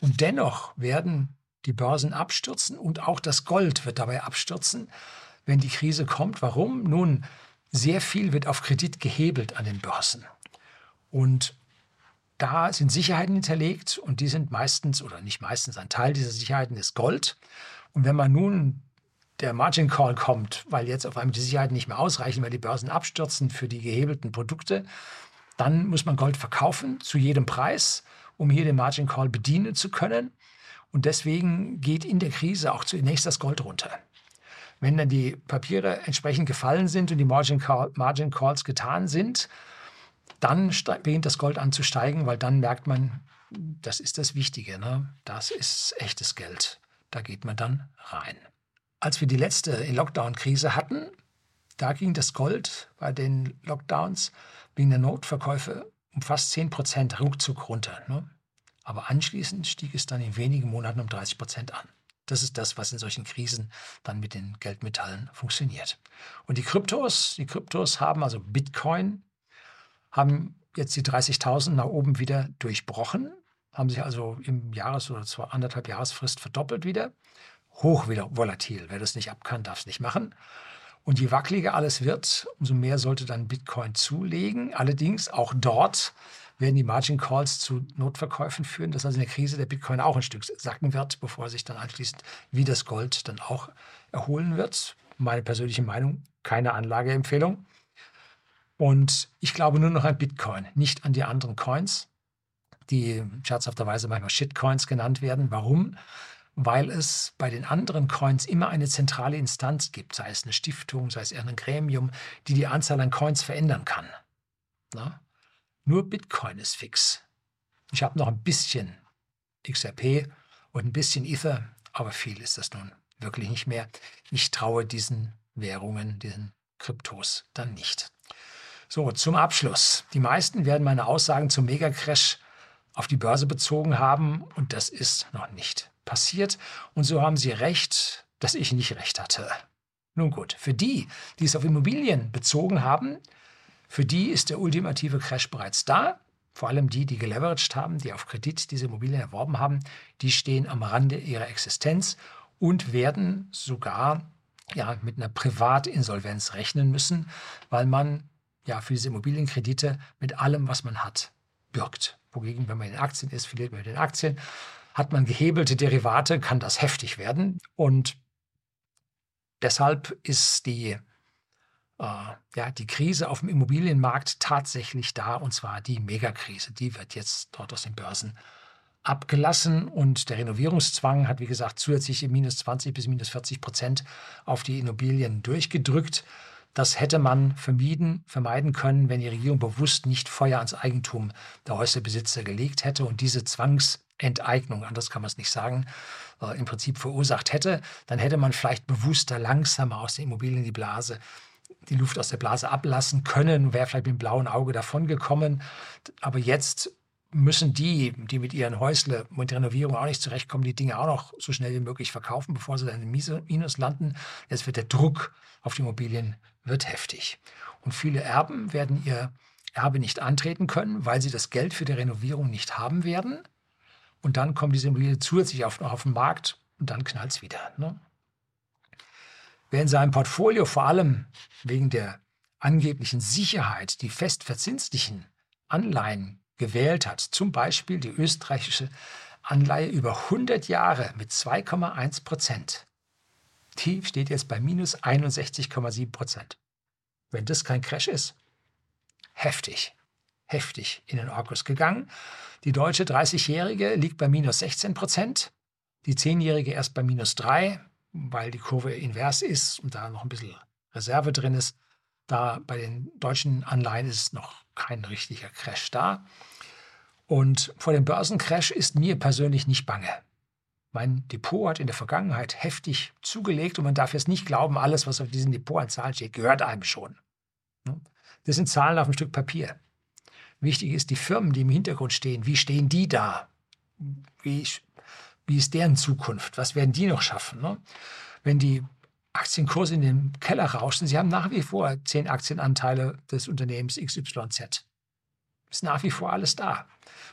Und dennoch werden die Börsen abstürzen und auch das Gold wird dabei abstürzen, wenn die Krise kommt. Warum? Nun, sehr viel wird auf Kredit gehebelt an den Börsen. Und da sind Sicherheiten hinterlegt und die sind meistens oder nicht meistens ein Teil dieser Sicherheiten ist Gold. Und wenn man nun der Margin Call kommt, weil jetzt auf einmal die Sicherheiten nicht mehr ausreichen, weil die Börsen abstürzen für die gehebelten Produkte, dann muss man Gold verkaufen zu jedem Preis um hier den Margin Call bedienen zu können. Und deswegen geht in der Krise auch zunächst das Gold runter. Wenn dann die Papiere entsprechend gefallen sind und die Margin, Call, Margin Calls getan sind, dann beginnt das Gold an zu steigen, weil dann merkt man, das ist das Wichtige. Ne? Das ist echtes Geld. Da geht man dann rein. Als wir die letzte Lockdown-Krise hatten, da ging das Gold bei den Lockdowns wegen der Notverkäufe um fast 10 Prozent ruckzuck runter. Ne? Aber anschließend stieg es dann in wenigen Monaten um 30 Prozent an. Das ist das, was in solchen Krisen dann mit den Geldmetallen funktioniert. Und die Kryptos, die Kryptos haben also Bitcoin, haben jetzt die 30.000 nach oben wieder durchbrochen, haben sich also im Jahres- oder zwar anderthalb Jahresfrist verdoppelt wieder. Hoch wieder volatil. Wer das nicht abkann, darf es nicht machen. Und je wackeliger alles wird, umso mehr sollte dann Bitcoin zulegen. Allerdings auch dort werden die Margin Calls zu Notverkäufen führen, dass also in der Krise der Bitcoin auch ein Stück sacken wird, bevor sich dann anschließend wie das Gold dann auch erholen wird. Meine persönliche Meinung, keine Anlageempfehlung. Und ich glaube nur noch an Bitcoin, nicht an die anderen Coins, die scherzhafterweise manchmal Shitcoins genannt werden. Warum? Weil es bei den anderen Coins immer eine zentrale Instanz gibt, sei es eine Stiftung, sei es eher ein Gremium, die die Anzahl an Coins verändern kann. Na? Nur Bitcoin ist fix. Ich habe noch ein bisschen XRP und ein bisschen Ether, aber viel ist das nun wirklich nicht mehr. Ich traue diesen Währungen, diesen Kryptos dann nicht. So, zum Abschluss. Die meisten werden meine Aussagen zum Megacrash auf die Börse bezogen haben und das ist noch nicht passiert. Und so haben sie recht, dass ich nicht recht hatte. Nun gut, für die, die es auf Immobilien bezogen haben, für die ist der ultimative Crash bereits da. Vor allem die, die geleveraged haben, die auf Kredit diese Immobilien erworben haben, die stehen am Rande ihrer Existenz und werden sogar ja, mit einer Privatinsolvenz rechnen müssen, weil man ja für diese Immobilienkredite mit allem, was man hat, birgt. Wogegen, wenn man in Aktien ist, verliert man mit den Aktien. Hat man gehebelte Derivate, kann das heftig werden. Und deshalb ist die äh, ja, die Krise auf dem Immobilienmarkt tatsächlich da, und zwar die Megakrise. Die wird jetzt dort aus den Börsen abgelassen und der Renovierungszwang hat, wie gesagt, zusätzliche minus 20 bis minus 40 Prozent auf die Immobilien durchgedrückt. Das hätte man vermieden, vermeiden können, wenn die Regierung bewusst nicht Feuer ans Eigentum der Häuserbesitzer gelegt hätte und diese Zwangsenteignung, anders kann man es nicht sagen, äh, im Prinzip verursacht hätte. Dann hätte man vielleicht bewusster, langsamer aus den Immobilien die Blase die Luft aus der Blase ablassen können, wäre vielleicht mit dem blauen Auge davongekommen. Aber jetzt müssen die, die mit ihren Häusle und Renovierung auch nicht zurechtkommen, die Dinge auch noch so schnell wie möglich verkaufen, bevor sie dann im Minus landen. Jetzt wird der Druck auf die Immobilien wird heftig. Und viele Erben werden ihr Erbe nicht antreten können, weil sie das Geld für die Renovierung nicht haben werden. Und dann kommen diese Immobilien zusätzlich auf, auf den Markt und dann knallt es wieder. Ne? Wer in seinem Portfolio vor allem wegen der angeblichen Sicherheit die festverzinslichen Anleihen gewählt hat, zum Beispiel die österreichische Anleihe über 100 Jahre mit 2,1 Prozent, die steht jetzt bei minus 61,7 Prozent. Wenn das kein Crash ist, heftig, heftig in den Orkus gegangen. Die deutsche 30-Jährige liegt bei minus 16 Prozent, die 10-Jährige erst bei minus 3, weil die Kurve invers ist und da noch ein bisschen Reserve drin ist. Da bei den deutschen Anleihen ist noch kein richtiger Crash da. Und vor dem Börsencrash ist mir persönlich nicht bange. Mein Depot hat in der Vergangenheit heftig zugelegt und man darf jetzt nicht glauben, alles, was auf diesem Depot an Zahlen steht, gehört einem schon. Das sind Zahlen auf einem Stück Papier. Wichtig ist, die Firmen, die im Hintergrund stehen, wie stehen die da? Wie wie ist deren Zukunft? Was werden die noch schaffen? Ne? Wenn die Aktienkurse in den Keller rauschen, sie haben nach wie vor zehn Aktienanteile des Unternehmens XYZ. Ist nach wie vor alles da.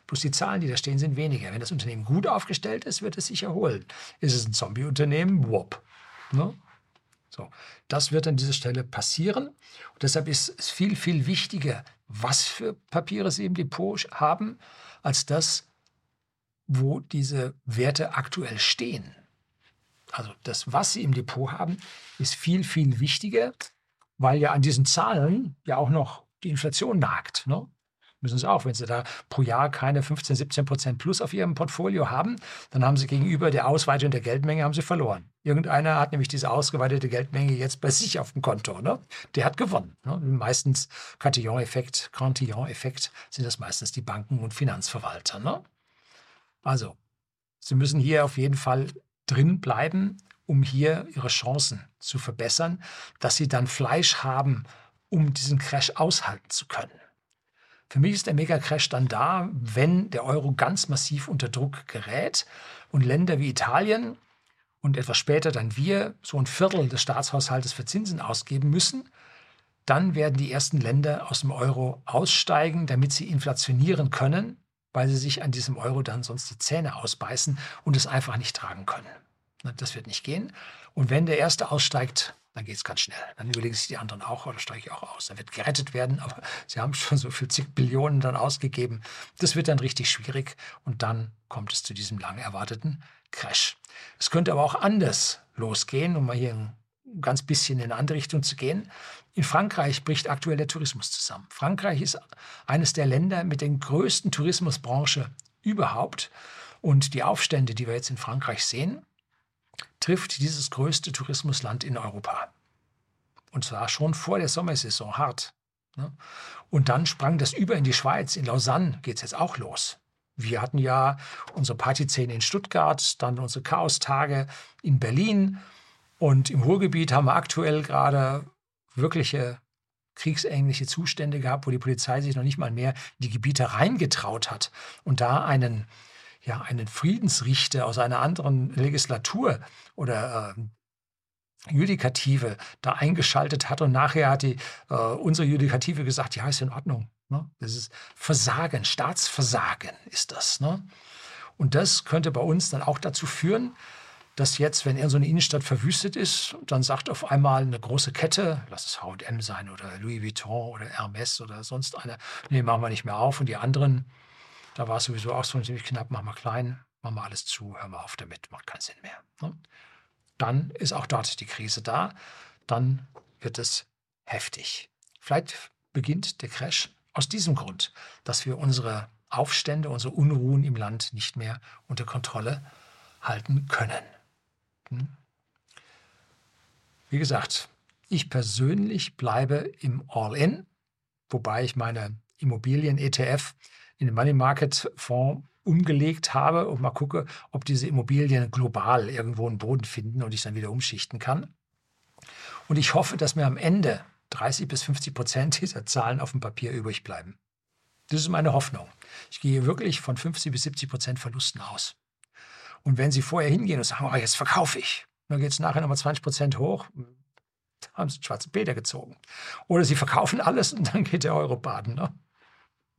Bloß die Zahlen, die da stehen, sind weniger. Wenn das Unternehmen gut aufgestellt ist, wird es sich erholen. Ist es ein Zombie-Unternehmen? Wop. Ne? So, das wird an dieser Stelle passieren. Und deshalb ist es viel, viel wichtiger, was für Papiere Sie im Depot haben, als das, wo diese Werte aktuell stehen. Also das, was Sie im Depot haben, ist viel, viel wichtiger, weil ja an diesen Zahlen ja auch noch die Inflation nagt. Ne? Müssen Sie auch. Wenn Sie da pro Jahr keine 15, 17 Prozent plus auf Ihrem Portfolio haben, dann haben Sie gegenüber der Ausweitung der Geldmenge haben Sie verloren. Irgendeiner hat nämlich diese ausgeweitete Geldmenge jetzt bei sich auf dem Konto. Ne? Der hat gewonnen. Ne? Meistens Cantillon-Effekt, Cantillon-Effekt sind das meistens die Banken und Finanzverwalter. Ne? Also, Sie müssen hier auf jeden Fall drin bleiben, um hier Ihre Chancen zu verbessern, dass Sie dann Fleisch haben, um diesen Crash aushalten zu können. Für mich ist der Mega-Crash dann da, wenn der Euro ganz massiv unter Druck gerät und Länder wie Italien und etwas später dann wir so ein Viertel des Staatshaushaltes für Zinsen ausgeben müssen, dann werden die ersten Länder aus dem Euro aussteigen, damit sie inflationieren können, weil sie sich an diesem Euro dann sonst die Zähne ausbeißen und es einfach nicht tragen können. Das wird nicht gehen. Und wenn der Erste aussteigt, dann geht es ganz schnell. Dann überlegen sich die anderen auch, oder steige ich auch aus. Dann wird gerettet werden, aber sie haben schon so viel zig Billionen dann ausgegeben. Das wird dann richtig schwierig und dann kommt es zu diesem lang erwarteten Crash. Es könnte aber auch anders losgehen, um mal hier ein ganz bisschen in eine andere Richtung zu gehen. In Frankreich bricht aktuell der Tourismus zusammen. Frankreich ist eines der Länder mit der größten Tourismusbranche überhaupt. Und die Aufstände, die wir jetzt in Frankreich sehen, trifft dieses größte Tourismusland in Europa. Und zwar schon vor der Sommersaison hart. Ne? Und dann sprang das über in die Schweiz. In Lausanne geht es jetzt auch los. Wir hatten ja unsere Partyszene in Stuttgart, dann unsere Chaostage in Berlin. Und im Ruhrgebiet haben wir aktuell gerade wirkliche kriegsähnliche Zustände gehabt, wo die Polizei sich noch nicht mal mehr in die Gebiete reingetraut hat und da einen ja, einen Friedensrichter aus einer anderen Legislatur oder äh, Judikative da eingeschaltet hat und nachher hat die, äh, unsere Judikative gesagt, ja, ist in Ordnung. Ne? Das ist Versagen, Staatsversagen ist das. Ne? Und das könnte bei uns dann auch dazu führen, dass jetzt, wenn er so eine Innenstadt verwüstet ist, dann sagt auf einmal eine große Kette, lass es H&M sein oder Louis Vuitton oder Hermes oder sonst eine, nee, machen wir nicht mehr auf. Und die anderen da war es sowieso auch so ziemlich knapp, machen wir klein, machen wir alles zu, hören wir auf damit, macht keinen Sinn mehr. Ne? Dann ist auch dort die Krise da, dann wird es heftig. Vielleicht beginnt der Crash aus diesem Grund, dass wir unsere Aufstände, unsere Unruhen im Land nicht mehr unter Kontrolle halten können. Hm? Wie gesagt, ich persönlich bleibe im All-In, wobei ich meine Immobilien-ETF in den Money Market Fonds umgelegt habe und mal gucke, ob diese Immobilien global irgendwo einen Boden finden und ich dann wieder umschichten kann. Und ich hoffe, dass mir am Ende 30 bis 50 Prozent dieser Zahlen auf dem Papier übrig bleiben. Das ist meine Hoffnung. Ich gehe wirklich von 50 bis 70 Prozent Verlusten aus. Und wenn Sie vorher hingehen und sagen, oh, jetzt verkaufe ich, dann geht es nachher nochmal 20 Prozent hoch, haben Sie einen schwarzen Peter gezogen. Oder Sie verkaufen alles und dann geht der Euro baden. Ne?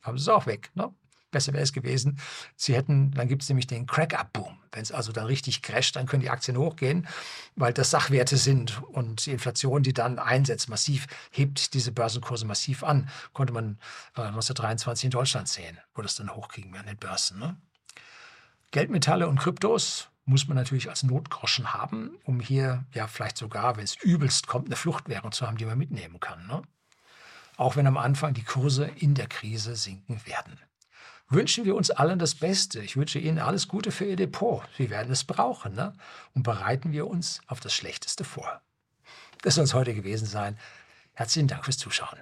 Haben sie es auch weg. Ne? Besser wäre es gewesen, sie hätten, dann gibt es nämlich den Crack-Up-Boom. Wenn es also dann richtig crasht, dann können die Aktien hochgehen, weil das Sachwerte sind und die Inflation, die dann einsetzt, massiv, hebt diese Börsenkurse massiv an. Konnte man äh, 1923 in Deutschland sehen, wo das dann hochkriegen an den Börsen. Ne? Geldmetalle und Kryptos muss man natürlich als Notgroschen haben, um hier ja vielleicht sogar, wenn es übelst kommt, eine Fluchtwährung zu haben, die man mitnehmen kann. Ne? Auch wenn am Anfang die Kurse in der Krise sinken werden. Wünschen wir uns allen das Beste. Ich wünsche Ihnen alles Gute für Ihr Depot. Sie werden es brauchen. Ne? Und bereiten wir uns auf das Schlechteste vor. Das soll es heute gewesen sein. Herzlichen Dank fürs Zuschauen.